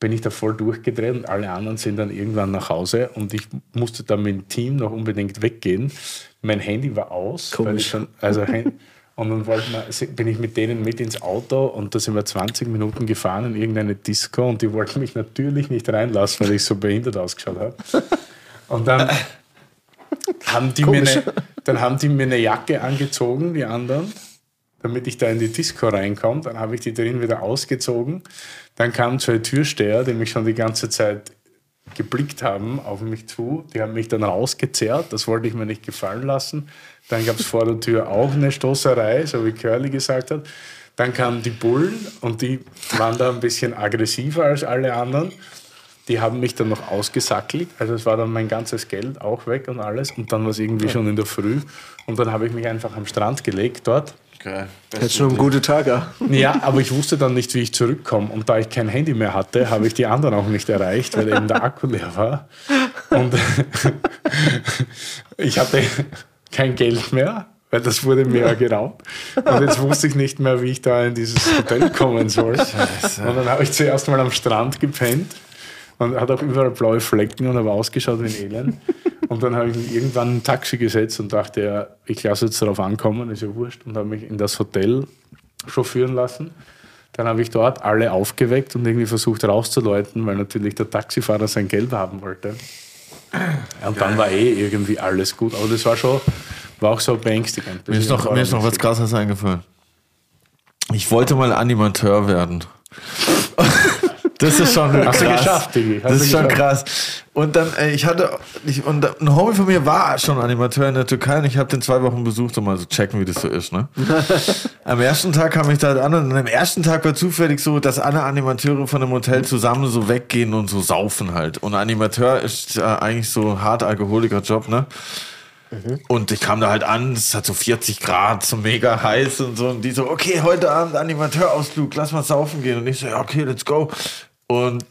bin ich da voll durchgedreht und alle anderen sind dann irgendwann nach Hause und ich musste dann mit dem Team noch unbedingt weggehen. Mein Handy war aus. Weil Komisch. ich schon, also, und dann wir, bin ich mit denen mit ins Auto und da sind wir 20 Minuten gefahren in irgendeine Disco und die wollten mich natürlich nicht reinlassen, weil ich so behindert ausgeschaut habe. Und dann haben die, mir eine, dann haben die mir eine Jacke angezogen, die anderen, damit ich da in die Disco reinkomme. Dann habe ich die drin wieder ausgezogen. Dann kam zwei Türsteher, die mich schon die ganze Zeit geblickt haben auf mich zu. Die haben mich dann rausgezerrt, das wollte ich mir nicht gefallen lassen. Dann gab es vor der Tür auch eine Stoßerei, so wie Curly gesagt hat. Dann kamen die Bullen und die waren da ein bisschen aggressiver als alle anderen. Die haben mich dann noch ausgesackelt. Also es war dann mein ganzes Geld auch weg und alles. Und dann war es irgendwie schon in der Früh. Und dann habe ich mich einfach am Strand gelegt dort. Geil. Jetzt schon ein guter Tag, ja. Ja, aber ich wusste dann nicht, wie ich zurückkomme. Und da ich kein Handy mehr hatte, habe ich die anderen auch nicht erreicht, weil eben der Akku leer war. Und ich hatte kein Geld mehr, weil das wurde mir ja geraubt. Und jetzt wusste ich nicht mehr, wie ich da in dieses Hotel kommen soll. Und dann habe ich zuerst mal am Strand gepennt und hat auch überall blaue Flecken und habe ausgeschaut wie ein Elend. Und dann habe ich irgendwann ein Taxi gesetzt und dachte, ja, ich lasse jetzt darauf ankommen, ist ja wurscht. Und habe mich in das Hotel chauffieren lassen. Dann habe ich dort alle aufgeweckt und irgendwie versucht rauszuläuten, weil natürlich der Taxifahrer sein Geld haben wollte. Und dann war eh irgendwie alles gut. Aber das war schon, war auch so beängstigend. Mir ist noch, mir ist noch was krasses eingefallen. Ich wollte mal Animateur werden. Das ist schon Hast krass. du geschafft, Digi. Hast Das ist schon krass. Und dann, äh, ich hatte, ich, und ein Homie von mir war schon Animateur in der Türkei und ich habe den zwei Wochen besucht, um mal so checken, wie das so ist. Ne? am ersten Tag kam ich da halt an und am ersten Tag war zufällig so, dass alle Animateure von dem Hotel zusammen so weggehen und so saufen halt. Und Animateur ist äh, eigentlich so hart alkoholiker Job, ne? Und ich kam da halt an, es hat so 40 Grad, so mega heiß und so. Und die so, okay, heute Abend Animateurausflug, lass mal saufen gehen. Und ich so, ja, okay, let's go. Und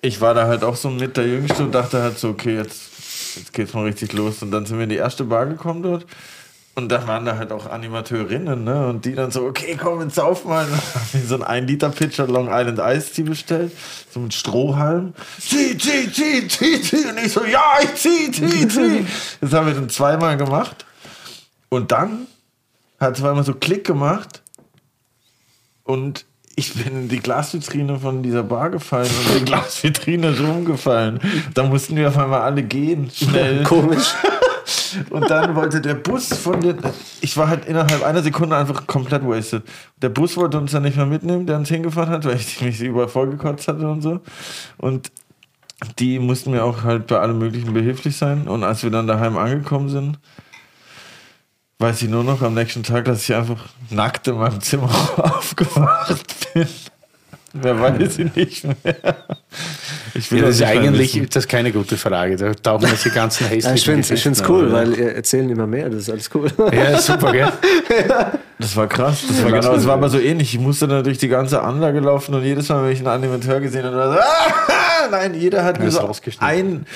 ich war da halt auch so mit der Jüngste und dachte halt so, okay, jetzt, jetzt geht's mal richtig los. Und dann sind wir in die erste Bar gekommen dort. Und da waren da halt auch Animateurinnen, ne? Und die dann so, okay, komm, jetzt sauf mal. So einen 1-Liter-Pitcher Long Island Ice Tea bestellt. So mit Strohhalm. Zieh, zieh, zieh, zieh, zieh. Und ich so, ja, ich zieh, zieh, zieh. Das haben wir dann zweimal gemacht. Und dann hat zweimal so Klick gemacht. Und ich bin in die Glasvitrine von dieser Bar gefallen und die Glasvitrine ist rumgefallen. Da mussten wir auf einmal alle gehen, schnell. Komisch. Und dann wollte der Bus von den. Ich war halt innerhalb einer Sekunde einfach komplett wasted. Der Bus wollte uns dann nicht mehr mitnehmen, der uns hingefahren hat, weil ich mich überall vollgekotzt hatte und so. Und die mussten mir auch halt bei allem Möglichen behilflich sein. Und als wir dann daheim angekommen sind, weiß ich nur noch am nächsten Tag, dass ich einfach nackt in meinem Zimmer aufgewacht bin. Wer weiß ich nicht mehr. Ich Ja, das ist eigentlich wissen. das ist keine gute Frage. Da tauchen jetzt die ganzen Ja, hässlichen ich finde es cool, auf. weil ihr erzählen immer mehr, das ist alles cool. Ja, super, gell? Das war krass. Das war, genau, das war aber so ähnlich. Ich musste dann durch die ganze Anlage laufen und jedes Mal, wenn ich einen Animateur gesehen habe, war so, ah, nein, jeder hat mir ist so rausgeschnitten. ein.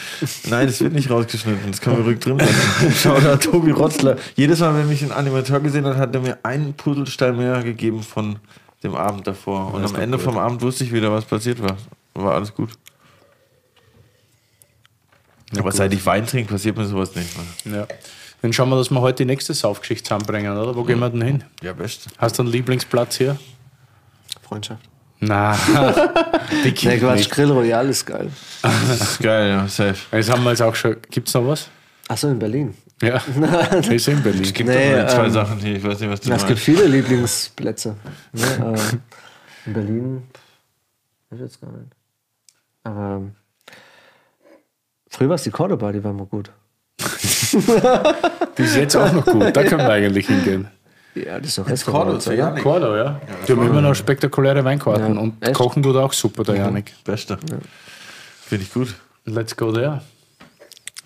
Nein, das wird nicht rausgeschnitten. Das kann man ruhig drin lassen. Schau da, Tobi Rotzler. Jedes Mal, wenn mich ein Animateur gesehen hat, hat er mir einen Puzzlestein mehr gegeben von dem Abend davor. Und am Ende vom Abend wusste ich wieder, was passiert war. War alles gut. aber seit ich Wein trinke, passiert mir sowas nicht. mehr. Ja. Dann schauen wir, dass wir heute die nächste Saufgeschichte zusammenbringen, oder? Wo gehen wir denn hin? Ja, best. Hast du einen Lieblingsplatz hier? Freundschaft. Na, die Nee, Quatsch, nicht. Grill Royal ist geil. Das ist geil, ja, safe. Das haben wir jetzt auch schon. Gibt es noch was? Achso, in Berlin. Ja, das ist in Berlin. Es gibt Nee, nur zwei ähm, Sachen hier, ich weiß nicht, was du Ja, es gibt meinst. viele Lieblingsplätze. Ne? in Berlin, weiß ich jetzt gar nicht. Aber ähm, früher war es die Cordoba, die war mal gut. Die ist jetzt auch noch gut. Da können wir eigentlich hingehen. Ja, das ist doch Jetzt Cordo, Restaurant. zu Janik. Cordo, ja. Die haben immer noch spektakuläre Weinkarten. Ja. Und Echt? kochen tut auch super, der Janik. Beste. Finde ich gut. Let's go there.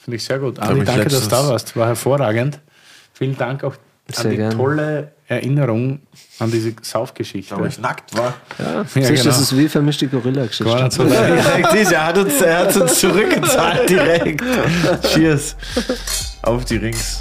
Finde ich sehr gut. Ich danke, dass du letztens- da warst. War hervorragend. Vielen Dank auch an Sehr die gern. tolle Erinnerung an diese Saufgeschichte. Aber ich nackt war. Ja, Ja, Siehst, genau. das ist wie vermischte Gorilla-Geschichte. Er hat uns, er hat uns zurückgezahlt direkt. Cheers. Auf die Rings.